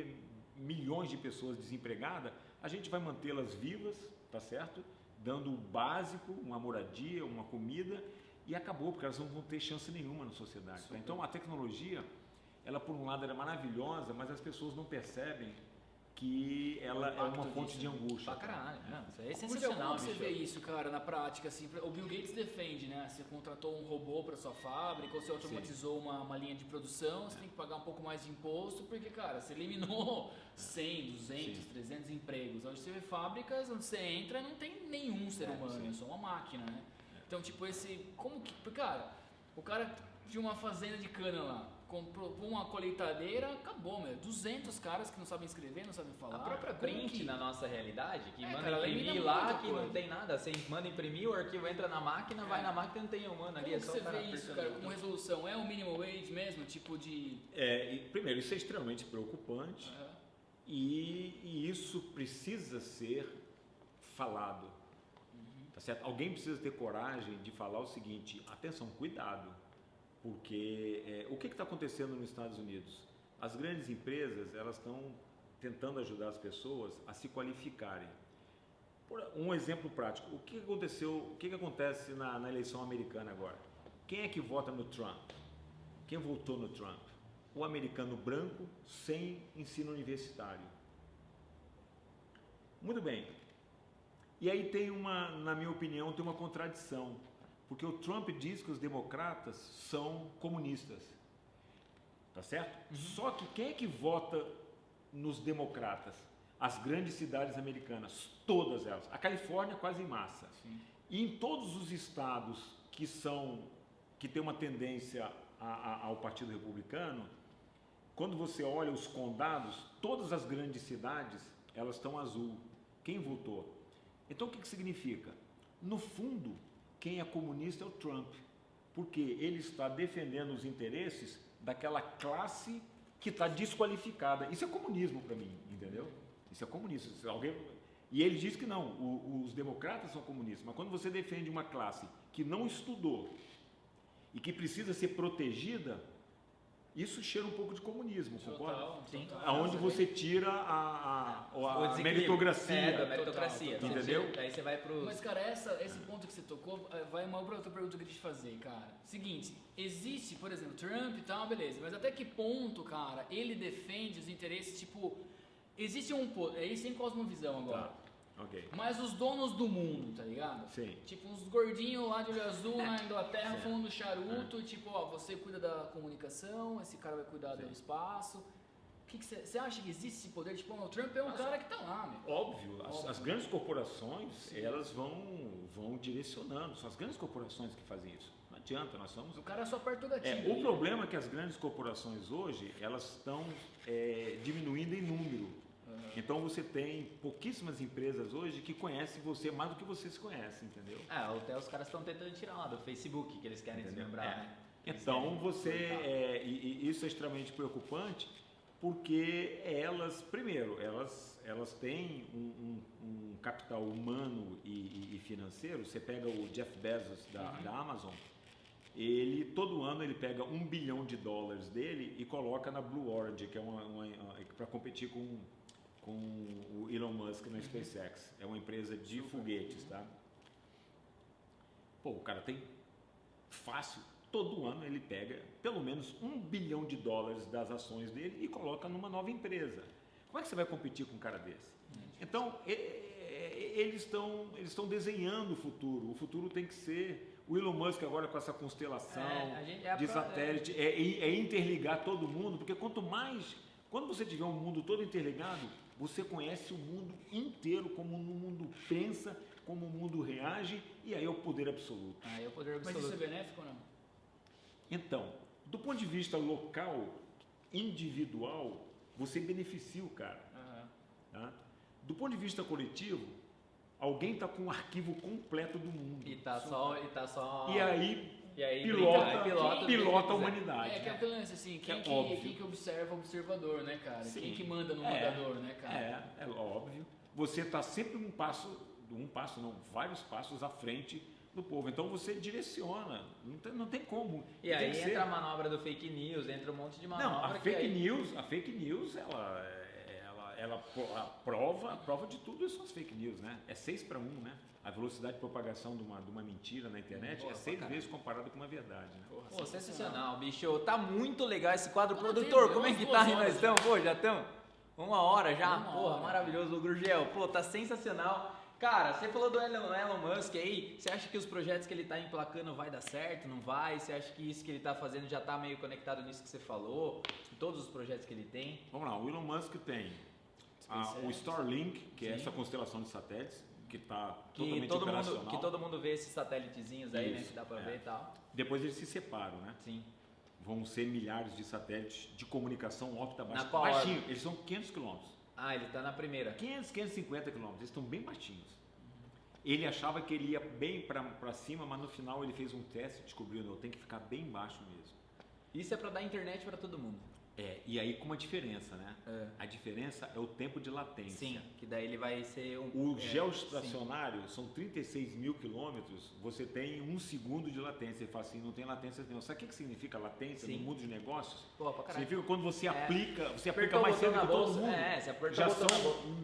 milhões de pessoas desempregadas, a gente vai mantê-las vivas, tá certo? Dando o básico, uma moradia, uma comida, e acabou, porque elas não vão ter chance nenhuma na sociedade. tá? Então a tecnologia, ela por um lado era maravilhosa, mas as pessoas não percebem que ela é uma fonte disso, de né? angústia. Pra caralho. Não, isso é sensacional, como você vê isso, cara, na prática? Assim, o Bill Gates defende, né? Você contratou um robô para sua fábrica, ou você automatizou uma, uma linha de produção, você tem que pagar um pouco mais de imposto, porque, cara, você eliminou 100, 200, Sim. 300 empregos. Onde você vê fábricas, onde você entra, não tem nenhum ser É, humano, sim. é só uma máquina, né? Então, tipo, esse... Como que... porque, Cara, o cara de uma fazenda de cana lá, comprou uma colheitadeira, acabou, meu. 200 caras que não sabem escrever, não sabem falar. A própria print que- na nossa realidade, que É, manda cara, ela imprimir lá, que coisa. não tem nada. Você manda imprimir, o arquivo entra na máquina, vai É. na máquina e não tem humano ali. Como é que só você vê isso, cara, botão. resolução? É o minimum wage mesmo? Tipo de... É, e, primeiro, isso é extremamente preocupante. E, e isso precisa ser falado. Tá certo? Alguém precisa ter coragem de falar o seguinte: atenção, cuidado, porque é, o que está acontecendo nos Estados Unidos? As grandes empresas elas estão tentando ajudar as pessoas a se qualificarem. Por um exemplo prático: o que aconteceu? O que, que acontece na, na eleição americana agora? Quem é que vota no Trump? Quem votou no Trump? O americano branco sem ensino universitário. Muito bem. E aí tem uma, na minha opinião, tem uma contradição. Porque o Trump diz que os democratas são comunistas. Tá certo? Só que quem é que vota nos democratas? As grandes cidades americanas, todas elas. A Califórnia quase em massa. Sim. E em todos os estados que são que tem uma tendência a- a- ao Partido Republicano, quando você olha os condados, todas as grandes cidades elas estão azul. Quem votou? Então o que, que significa? No fundo, quem é comunista é o Trump, porque ele está defendendo os interesses daquela classe que está desqualificada. Isso é comunismo para mim, entendeu? Isso é comunismo. Alguém... E ele diz que não, o- os democratas são comunistas, mas quando você defende uma classe que não estudou e que precisa ser protegida, isso cheira um pouco de comunismo, concorda? Total, Sim. total. Aonde você tira a, a, a desequilíbrio. meritocracia. É, da meritocracia. Total, total. Entendeu? você vai pro. Mas, cara, essa, esse ponto que você tocou eh, vai uma outra pergunta que eu queria te fazer, cara. Seguinte, existe, por exemplo, Trump e tal, beleza, mas até que ponto, cara, ele defende os interesses, tipo, existe um ponto, aí sem cosmovisão agora, Tá, ok. mas os donos do mundo, tá ligado? Sim. Tipo, uns gordinhos lá de olho azul na Inglaterra Certo. fumando charuto, tipo, ó, você cuida da comunicação, esse cara vai cuidar do Sim. espaço. O que você acha que existe esse poder? Tipo, o Trump é um cara que tá lá, meu. Óbvio, as, Óbvio. as grandes corporações, Sim. elas vão, vão direcionando. São as grandes corporações que fazem isso. Não adianta, nós somos... O cara só aperta gatilho. É, o problema é que as grandes corporações hoje, elas estão é, diminuindo em número. Então você tem pouquíssimas empresas hoje que conhecem você mais do que você se conhece, entendeu? É, até os caras estão tentando tirar lá do Facebook, que eles querem Entendeu? desmembrar, É. né? Eles Então você, é, e, e isso é extremamente preocupante, porque elas, primeiro, elas, elas têm um, um- um capital humano e, e- financeiro. Você pega o Jeff Bezos da, Uhum. da Amazon, ele todo ano ele pega um bilhão de dólares dele e coloca na Blue Origin, que é uma, para competir com, com o Elon Musk Uhum. na SpaceX. É uma empresa de foguetes, tá? Pô, o cara tem fácil. Todo ano ele pega pelo menos um bilhão de dólares das ações dele e coloca numa nova empresa. Como é que você vai competir com um cara desse? Então, é, é, eles estão eles estão desenhando o futuro. O futuro tem que ser o Elon Musk agora com essa constelação É, gente- é de satélite é, é interligar todo mundo, porque quanto mais quando você tiver um mundo todo interligado, você conhece o mundo inteiro como o mundo pensa, como o mundo reage e aí é o poder absoluto. Aí é o poder Mas absoluto. isso é benéfico ou não? Então, do ponto de vista local, individual, você beneficia o cara. Aham. tá? Do ponto de vista coletivo, alguém está com um arquivo completo do mundo. E tá só. E tá só. E aí E aí pilota, brinca, aí pilota, pilota, a quiser. humanidade. É, que é né? aquele lance assim, quem É que, óbvio. quem que observa o observador, né, cara? Sim. Quem que manda no É. mandador, né, cara? É, é óbvio. Você está sempre um passo, um passo não, vários passos à frente do povo. Então você direciona. Não tem, não tem como. E aí Tem que entra a ser- manobra do fake news, entra um monte de Não, manobra. a que fake aí- news, a fake news, ela, é- ela, a prova, a prova de tudo são as fake news, né? É 6 para 1, né? A velocidade de propagação de uma, de uma mentira na internet Porra, é pra seis caralho. vezes comparada com uma verdade, né? Porra, Pô, sensacional, bicho. Tá muito legal esse quadro. Quanto Produtor, como é que tá aí? Nós estamos? Pô, já estamos? Uma hora já? Uma Porra, hora. maravilhoso. O Grugel, pô, tá sensacional. Cara, você falou do Elon, Elon Musk aí. Você acha que os projetos que ele tá emplacando vai dar certo? Não vai? Você acha que isso que ele tá fazendo já tá meio conectado nisso que você falou? Todos os projetos que ele tem? Vamos lá, o Elon Musk tem a- o. Starlink, que é Sim. essa constelação de satélites, que está totalmente todo, operacional. mundo, que todo mundo vê esses satélitezinhos aí, né? Isso, Que dá pra é. ver e tal. Depois eles se separam, né? Sim. Vão ser milhares de satélites de comunicação órbita baixa. Na qual baixinho, eles são 500 quilômetros. Ah, ele tá na primeira. 500, 550 quilômetros, eles estão bem baixinhos. Ele achava que ele ia bem para cima, mas no final ele fez um teste e descobriu, não, tem que ficar bem baixo mesmo. Isso é pra dar internet pra todo mundo. É, e aí com uma diferença, né? É. A diferença é o tempo de latência. Sim, que daí ele vai ser um. O é, geoestacionário são 36 mil quilômetros, você tem um segundo de latência. Ele fala assim, não tem latência nenhuma. Sabe o que que significa latência Sim. no mundo de negócios? sim. Pô, pra caralho. Significa quando você É. aplica, você aplica mais cedo que todo mundo. é, você apertou Já são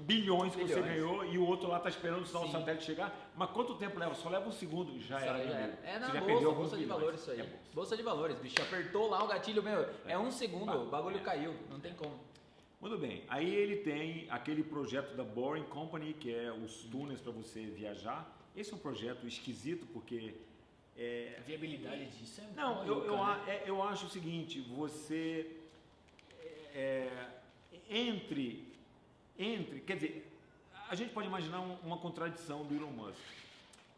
bilhões que você ganhou e o outro lá está esperando só o Sim. satélite chegar. Mas quanto tempo leva? Só leva um segundo, já Só era. já era. É na você já bolsa, perdeu alguns de valores isso aí. É bolsa. de valores, bicho. Apertou lá o gatilho, meu. É um segundo, Pá. o bagulho É. caiu. Não tem como. Muito bem. Aí ele tem aquele projeto da Boring Company, que é os túneis para você viajar. Esse é um projeto esquisito porque é, A viabilidade disso é Não, eu, eu, né? a- é, eu acho o seguinte, você é, entre, entre, quer dizer, a gente pode imaginar um- uma contradição do Elon Musk,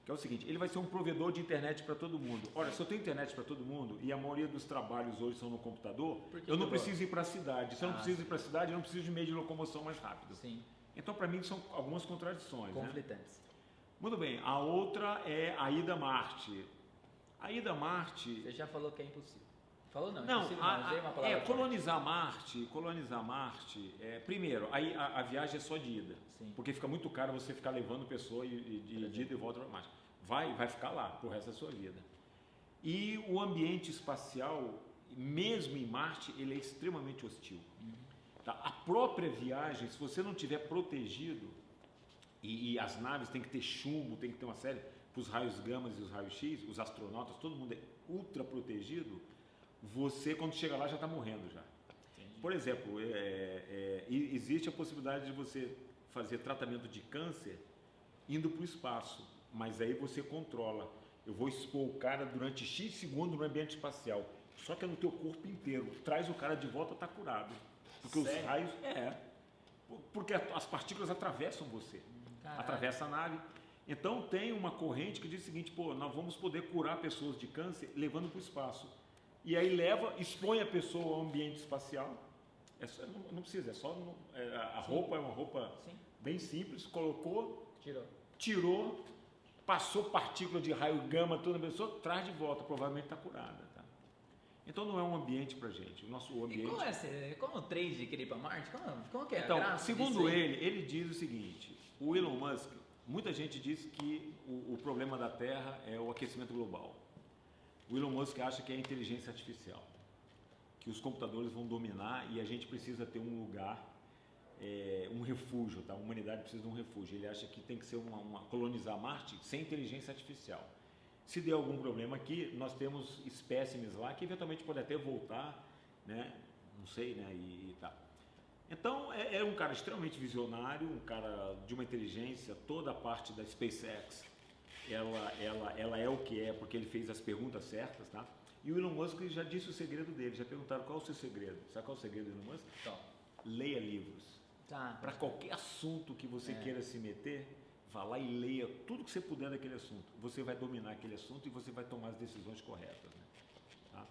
que é o seguinte, ele vai ser um provedor de internet para todo mundo. Olha, se eu tenho internet para todo mundo e a maioria dos trabalhos hoje são no computador, eu não preciso ir para a cidade. Se eu não Ah, preciso ir para a cidade, eu não preciso de meio de locomoção mais rápido. Sim, Então, para mim, são algumas contradições. Né? conflitantes. Muito bem, a outra é a ida a Marte. A ida a Marte Você já falou que é impossível. Falou não, não, impossível a- não. Usei uma palavra. é, colonizar Marte, colonizar Marte, é, primeiro, aí a, a viagem é só de ida, Sim. porque fica muito caro você ficar levando pessoa e, e- de, ida e volta para Marte. Vai, vai ficar lá pro resto da sua vida. E o ambiente espacial, mesmo em Marte, ele é extremamente hostil. Tá? A própria viagem, se você não tiver protegido, e, e as naves têm que ter chumbo, tem que ter uma série para os raios gamas e os raios X, os astronautas, todo mundo é ultra protegido, você quando chega lá já está morrendo já. Por exemplo, é, é, e- existe a possibilidade de você fazer tratamento de câncer indo para o espaço, mas aí você controla. Eu vou expor o cara durante X segundos no ambiente espacial, só que é no teu corpo inteiro. Traz o cara de volta, está curado. Porque os Sério? raios. É. Porque as partículas atravessam você Caralho. atravessa a nave. Então tem uma corrente que diz o seguinte, pô, nós vamos poder curar pessoas de câncer levando para o espaço. E aí leva, expõe a pessoa ao ambiente espacial. É só- não, não precisa, é só é, a roupa é uma roupa Sim, bem simples, colocou, tirou. tirou, passou partícula de raio gama toda a pessoa, traz de volta, provavelmente está curada. Tá? Então não é um ambiente para gente. O nosso E ambiente. como é, esse- como o trade de querer ir pra Marte? Como, como que é? Então, segundo ele, ele diz o seguinte: o Elon Musk, muita gente diz que o, o problema da Terra é o aquecimento global. O Elon Musk acha que é a inteligência artificial, que os computadores vão dominar e a gente precisa ter um lugar, é, um refúgio, tá? A humanidade precisa de um refúgio. Ele acha que tem que ser uma, uma colonizar Marte sem inteligência artificial. Se der algum problema aqui, nós temos espécimes lá que eventualmente pode até voltar, né? Não sei, né? E, e tá. Então, é, é um cara extremamente visionário, um cara de uma inteligência, toda a parte da SpaceX, ela, ela, ela é o que é, porque ele fez as perguntas certas, tá? E o Elon Musk já disse o segredo dele, já perguntaram qual é o seu segredo. Sabe qual é o segredo do Elon Musk? Então, Leia livros. tá. Para qualquer assunto que você É. queira se meter, vá lá e leia tudo que você puder daquele assunto. Você vai dominar aquele assunto e você vai tomar as decisões corretas. né? Tá?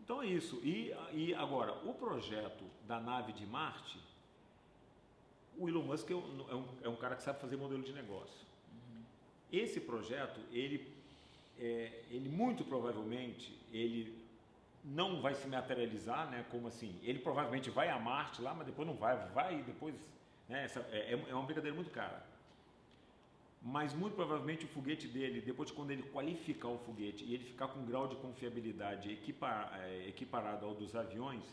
Então é isso. E, e agora, o projeto da nave de Marte, o Elon Musk é um, é um, é um cara que sabe fazer modelo de negócio. Esse projeto, ele, é, ele muito provavelmente, ele não vai se materializar, né? Como assim? Ele provavelmente vai a Marte lá, mas depois não vai, vai e depois, né? Essa, é, é uma brincadeira muito cara. Mas muito provavelmente o foguete dele, depois de quando ele qualificar o foguete e ele ficar com um grau de confiabilidade equipar, é, equiparado ao dos aviões,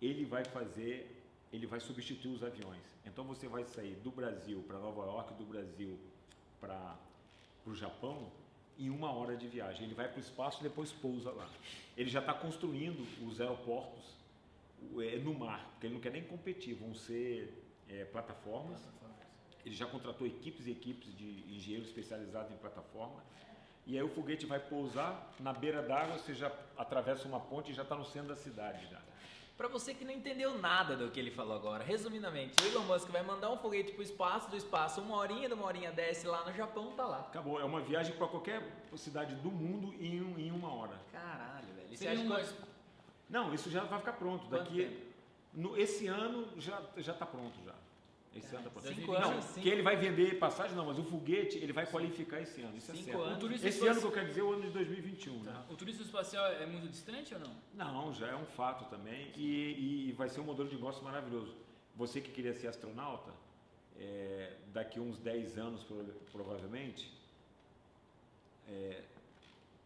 ele vai fazer, ele vai substituir os aviões. Então você vai sair do Brasil para Nova York, do Brasil para o Japão em uma hora de viagem. Ele vai para o espaço e depois pousa lá. Ele já está construindo os aeroportos é, no mar, porque ele não quer nem competir, vão ser é, plataformas. Ele já contratou equipes e equipes de engenheiros especializados em plataforma. E aí o foguete vai pousar na beira d'água, você já atravessa uma ponte e já está no centro da cidade já. Pra você que não entendeu nada do que ele falou agora, resumidamente, o Elon Musk vai mandar um foguete pro espaço, do espaço uma horinha, de uma horinha desce lá no Japão, tá lá. Acabou, é uma viagem para qualquer cidade do mundo em, um- em uma hora. Caralho, velho. Você acha uma- que... Não, isso já vai ficar pronto. Quanto Daqui, tempo? no, esse ano já já está pronto já. Esse ano tá pronto. Cinco não, anos, que ele vai vender passagem não, mas o foguete ele vai qualificar esse ano. Isso é Cinco certo. anos. Esse espaci- ano que eu quero dizer é o ano de 2021, né? Tá. O turismo espacial é muito distante ou não? Não, já é um fato também e, e vai ser um modelo de negócio maravilhoso. Você que queria ser astronauta, é, daqui uns 10 anos pro- provavelmente, é,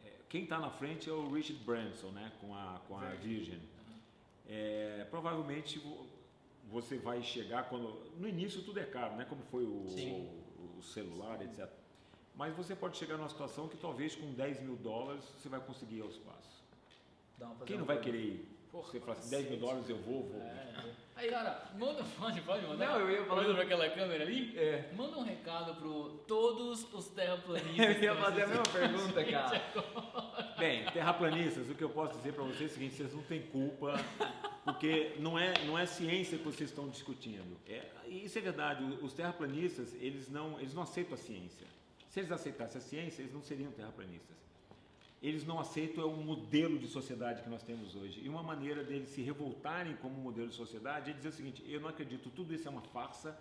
é, quem está na frente é o Richard Branson, né, com a, com a Virgin. É, provavelmente você vai chegar quando. No início tudo é caro, né? Como foi o, Sim. o celular, etc. Mas você pode chegar numa situação que talvez com 10 mil dólares você vai conseguir ir ao espaço. Dá uma fazer Quem não vai querer ir? Porra, você fala assim, cacete. 10 mil dólares eu vou, vou. Aí, cara, manda, pode, pode mandar. Não, eu ia falar- Olhando pra aquela câmera ali. É. Manda um recado pro todos os terraplanistas. Eu ia fazer a mesma pergunta, cara. Bem, terraplanistas, o que eu posso dizer para vocês é o seguinte, vocês não têm culpa, porque não é, não é ciência que vocês estão discutindo. É, isso é verdade, os terraplanistas, eles não, eles não aceitam a ciência. Se eles aceitassem a ciência, eles não seriam terraplanistas. Eles não aceitam é o modelo de sociedade que nós temos hoje. E uma maneira deles se revoltarem como modelo de sociedade é dizer o seguinte, eu não acredito, tudo isso é uma farsa,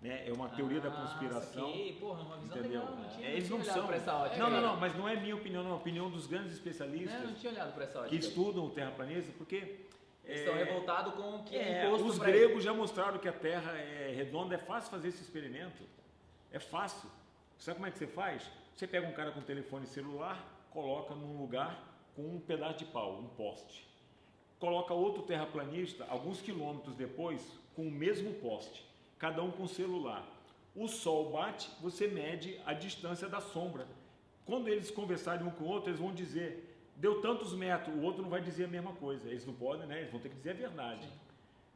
né? é uma teoria da Ah, conspiração. saquei. Porra, uma visão Entendeu? legal. Não tinha, É, não eles tinha não olhado são. essa ótica. Não, não, não, mas não é minha opinião, não, é a opinião dos grandes especialistas Não, não tinha olhado essa ótica. que estudam o terraplanista, porque Eles estão é, revoltados com o que é, os gregos já mostraram que a Terra é redonda, é fácil fazer esse experimento. É fácil. Sabe como é que você faz? Você pega um cara com telefone celular, coloca num lugar com um pedaço de pau, um poste. Coloca outro terraplanista, alguns quilômetros depois, com o mesmo poste, cada um com celular. O sol bate, você mede a distância da sombra. Quando eles conversarem um com o outro, eles vão dizer, deu tantos metros, o outro não vai dizer a mesma coisa. Eles não podem, né? Eles vão ter que dizer a verdade.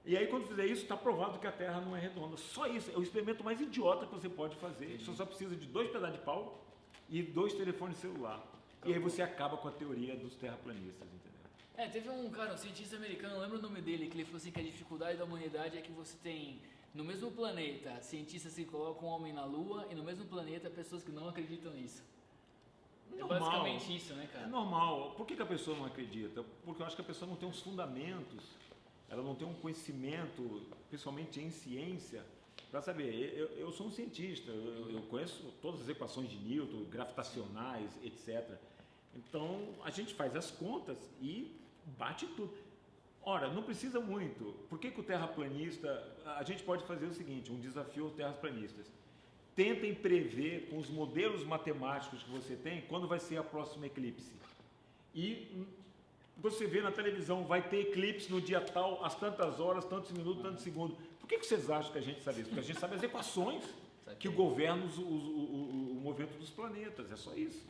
E aí, quando fizer isso, está provado que a Terra não é redonda. Só isso. É o experimento mais idiota que você pode fazer. Você só precisa de dois pedaços de pau e dois telefones celular. E aí você acaba com a teoria dos terraplanistas, entendeu? É, teve um cara, um cientista americano, não lembro o nome dele, que ele falou assim que a dificuldade da humanidade é que você tem no mesmo planeta cientistas que colocam um homem na lua e no mesmo planeta pessoas que não acreditam nisso. É Normal. basicamente isso, né, É cara? normal. Por que, que a pessoa não acredita? Porque eu acho que a pessoa não tem uns fundamentos, ela não tem um conhecimento, principalmente em ciência, para saber. Eu, eu sou um cientista, eu, eu conheço todas as equações de Newton, gravitacionais, etc. Então a gente faz as contas e bate tudo. Ora, não precisa muito. Por que, que o terraplanista. A gente pode fazer o seguinte: um desafio aos terraplanistas. Tentem prever com os modelos matemáticos que você tem quando vai ser a próxima eclipse. E você vê na televisão, vai ter eclipse no dia tal, às tantas horas, tantos minutos, tantos segundos. Por que, que vocês acham que a gente sabe isso? Porque a gente sabe as equações que governam os- o, o- o movimento dos planetas. É só isso.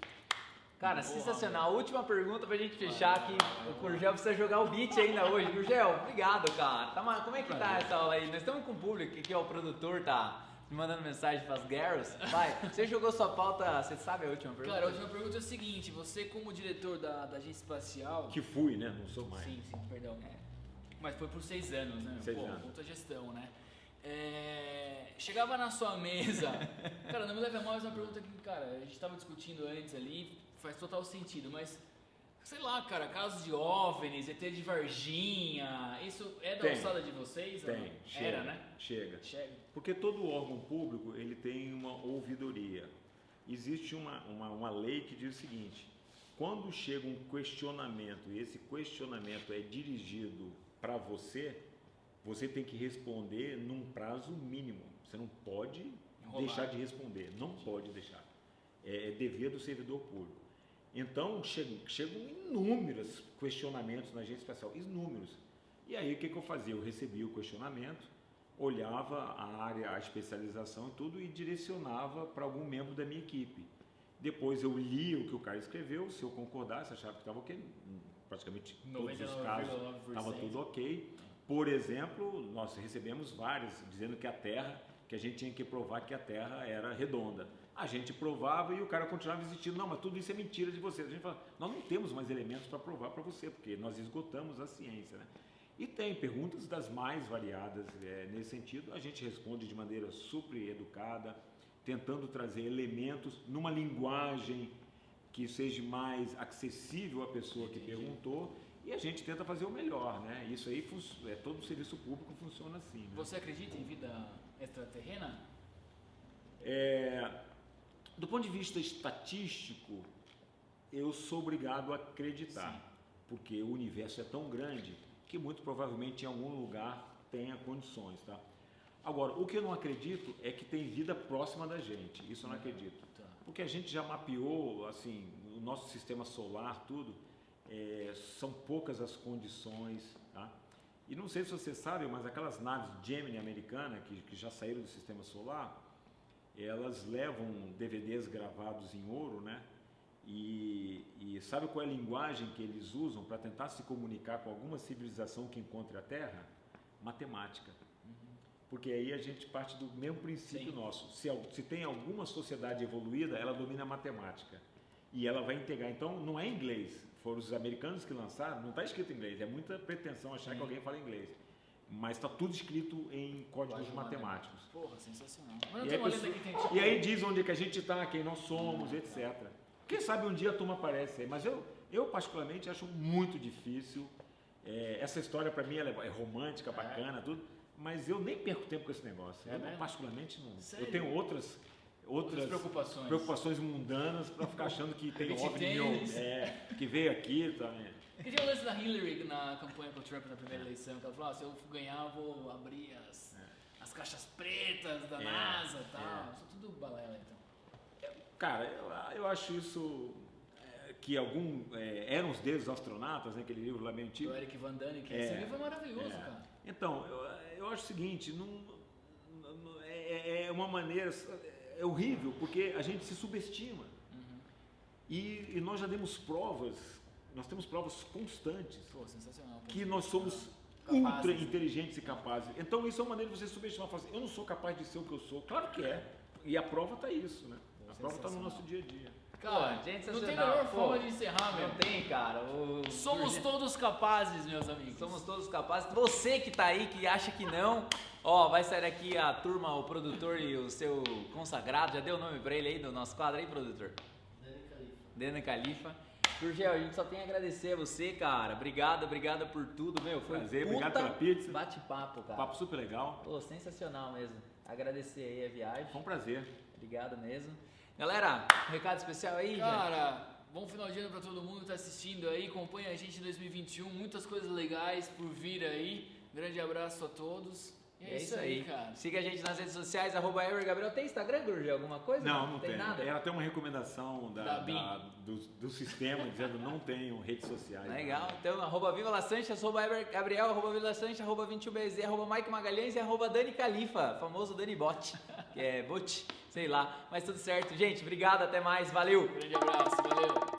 Cara, sensacional. Última pergunta pra gente fechar que o Gurgel precisa jogar o beat ainda hoje. Gurgel, obrigado, cara. Tá, como é que tá essa aula aí? Nós estamos com o público aqui, que é o produtor, tá me mandando mensagem pras girls. Vai, você jogou sua pauta, você sabe a última pergunta? Cara, a última pergunta é a seguinte: você, como diretor da, da agência espacial. Que fui, né? Não sou mais. Sim, sim, perdão. Mas foi por seis anos, né? Seis Pô, anos. puta gestão, né? É, Chegava na sua mesa. cara, não me leve a mal, mas é uma pergunta que, cara, a gente tava discutindo antes ali, faz total sentido, mas. Sei lá, cara, casos de OVNIs, ET de Varginha, isso é da Tem. alçada de vocês? Tem, chega, Era, né? Chega. Chega. Porque todo órgão público ele tem uma ouvidoria. Existe uma, uma, uma lei que diz o seguinte: quando chega um questionamento e esse questionamento é dirigido para você, você tem que responder num prazo mínimo. Você não pode Enrolar. deixar de responder, não pode deixar. É, é dever do servidor público. Então chegam, chegam inúmeros questionamentos na agência espacial, inúmeros. E aí o que, que eu fazia? Eu recebia o questionamento, olhava a área, a especialização e tudo e direcionava para algum membro da minha equipe. Depois eu lia o que o cara escreveu, se eu concordasse, achava que estava ok, praticamente todos os casos 99,9%. estava tudo ok. Por exemplo, nós recebemos vários dizendo que a Terra, que a gente tinha que provar que a Terra era redonda. A gente provava e o cara continuava insistindo, não, mas tudo isso é mentira de vocês. A gente fala, nós não temos mais elementos para provar para você, porque nós esgotamos a ciência. Né? E tem perguntas das mais variadas é, nesse sentido. A gente responde de maneira super educada, tentando trazer elementos numa linguagem que seja mais acessível à pessoa que perguntou e a gente tenta fazer o melhor, né? Isso aí, é, todo serviço público funciona assim. né? Você acredita em vida extraterrena? É, do ponto de vista estatístico, eu sou obrigado a acreditar, porque o universo é tão grande que muito provavelmente em algum lugar tenha condições, tá? Agora, o que eu não acredito é que tem vida próxima da gente. Isso eu não acredito. Tá. Porque a gente já mapeou, assim, o nosso sistema solar, tudo, é, são poucas as condições, tá? E não sei se você sabe, mas aquelas naves Gemini americana que, que já saíram do sistema solar, elas levam DVDs gravados em ouro, né? E, e sabe qual é a linguagem que eles usam para tentar se comunicar com alguma civilização que encontre a Terra? Matemática. Porque aí a gente parte do mesmo princípio Sim. nosso. Se, se tem alguma sociedade evoluída, ela domina a matemática. E ela vai integrar. Então, não é inglês. Foram os americanos que lançaram, não está escrito em inglês. É muita pretensão achar que alguém fala inglês. Mas está tudo escrito em códigos Código matemáticos. Porra, sensacional. E aí, pessoa- tipo. e aí diz onde é que a gente está, quem nós somos, etc. Quem sabe um dia a turma aparece aí. Mas eu, eu particularmente, acho muito difícil. É, essa história, para mim, ela é, é romântica, bacana, tudo. Mas eu nem perco tempo com esse negócio. É eu, mesmo? particularmente, não. Sério? Eu tenho outras, outras, Outras preocupações. preocupações mundanas para ficar achando que tem OVNI tênis. é, que veio aqui. Tá, Que tinha o lance da Hillary na campanha com o Trump na primeira eleição, que ela falou, ah, se eu ganhar, eu vou abrir as, as caixas pretas da É, NASA e tal. é. Isso tudo balela, então. Cara, eu, eu acho isso é, que algum é, eram os deuses astronautas, né, aquele livro lá bem antigo. Do Eric Van Dane, que É. esse livro é maravilhoso, É. cara. Então, eu, eu acho o seguinte, não, não- é, é uma maneira, é horrível, porque a gente se subestima. Uhum. E, e nós já demos provas, nós temos provas constantes Pô, sensacional. que nós somos Capazes. ultra inteligentes e capazes. Então isso é uma maneira de você subestimar, falar assim, eu não sou capaz de ser o que eu sou. Claro que é. E a prova está isso, né? A prova está no nosso dia a dia. Cara, Pô, gente, não tem melhor Pô, forma de encerrar, Não meu. tem, cara. O- Somos todos capazes, meus amigos. Somos todos capazes. Você que tá aí, que acha que não, ó, vai sair aqui a turma, o produtor e o seu consagrado. Já deu o nome pra ele aí do nosso quadro aí, produtor? Dana Califa. Gurgel, a gente só tem a agradecer a você, cara. Obrigado, obrigado por tudo, meu. Foi Prazer, puta obrigado pela pizza. Bate-papo, cara. Papo super legal. Pô, sensacional mesmo. Agradecer aí a viagem. Foi um prazer. Obrigado mesmo. Galera, um recado especial aí, gente. Cara, bom final de ano pra todo mundo que tá assistindo aí. Acompanha a gente em 2021. Muitas coisas legais por vir aí. Grande abraço a todos. E é, isso aí, cara. Siga a gente nas redes sociais, arroba Gabriel. Tem Instagram, Gurgel? Alguma coisa? Não, não tem. nada? Ela tem uma recomendação da, Da da- do, do sistema dizendo não tenham redes sociais. Legal, então arroba Viva La Sanches, arroba Gabriel, arroba Viva La Sanches, arroba 21BZ, arroba Mike Magalhães e arroba Dani Califa, famoso Dani Bot, que é bot, sei lá, mas tudo certo. Gente, obrigado, até mais, valeu! Grande abraço.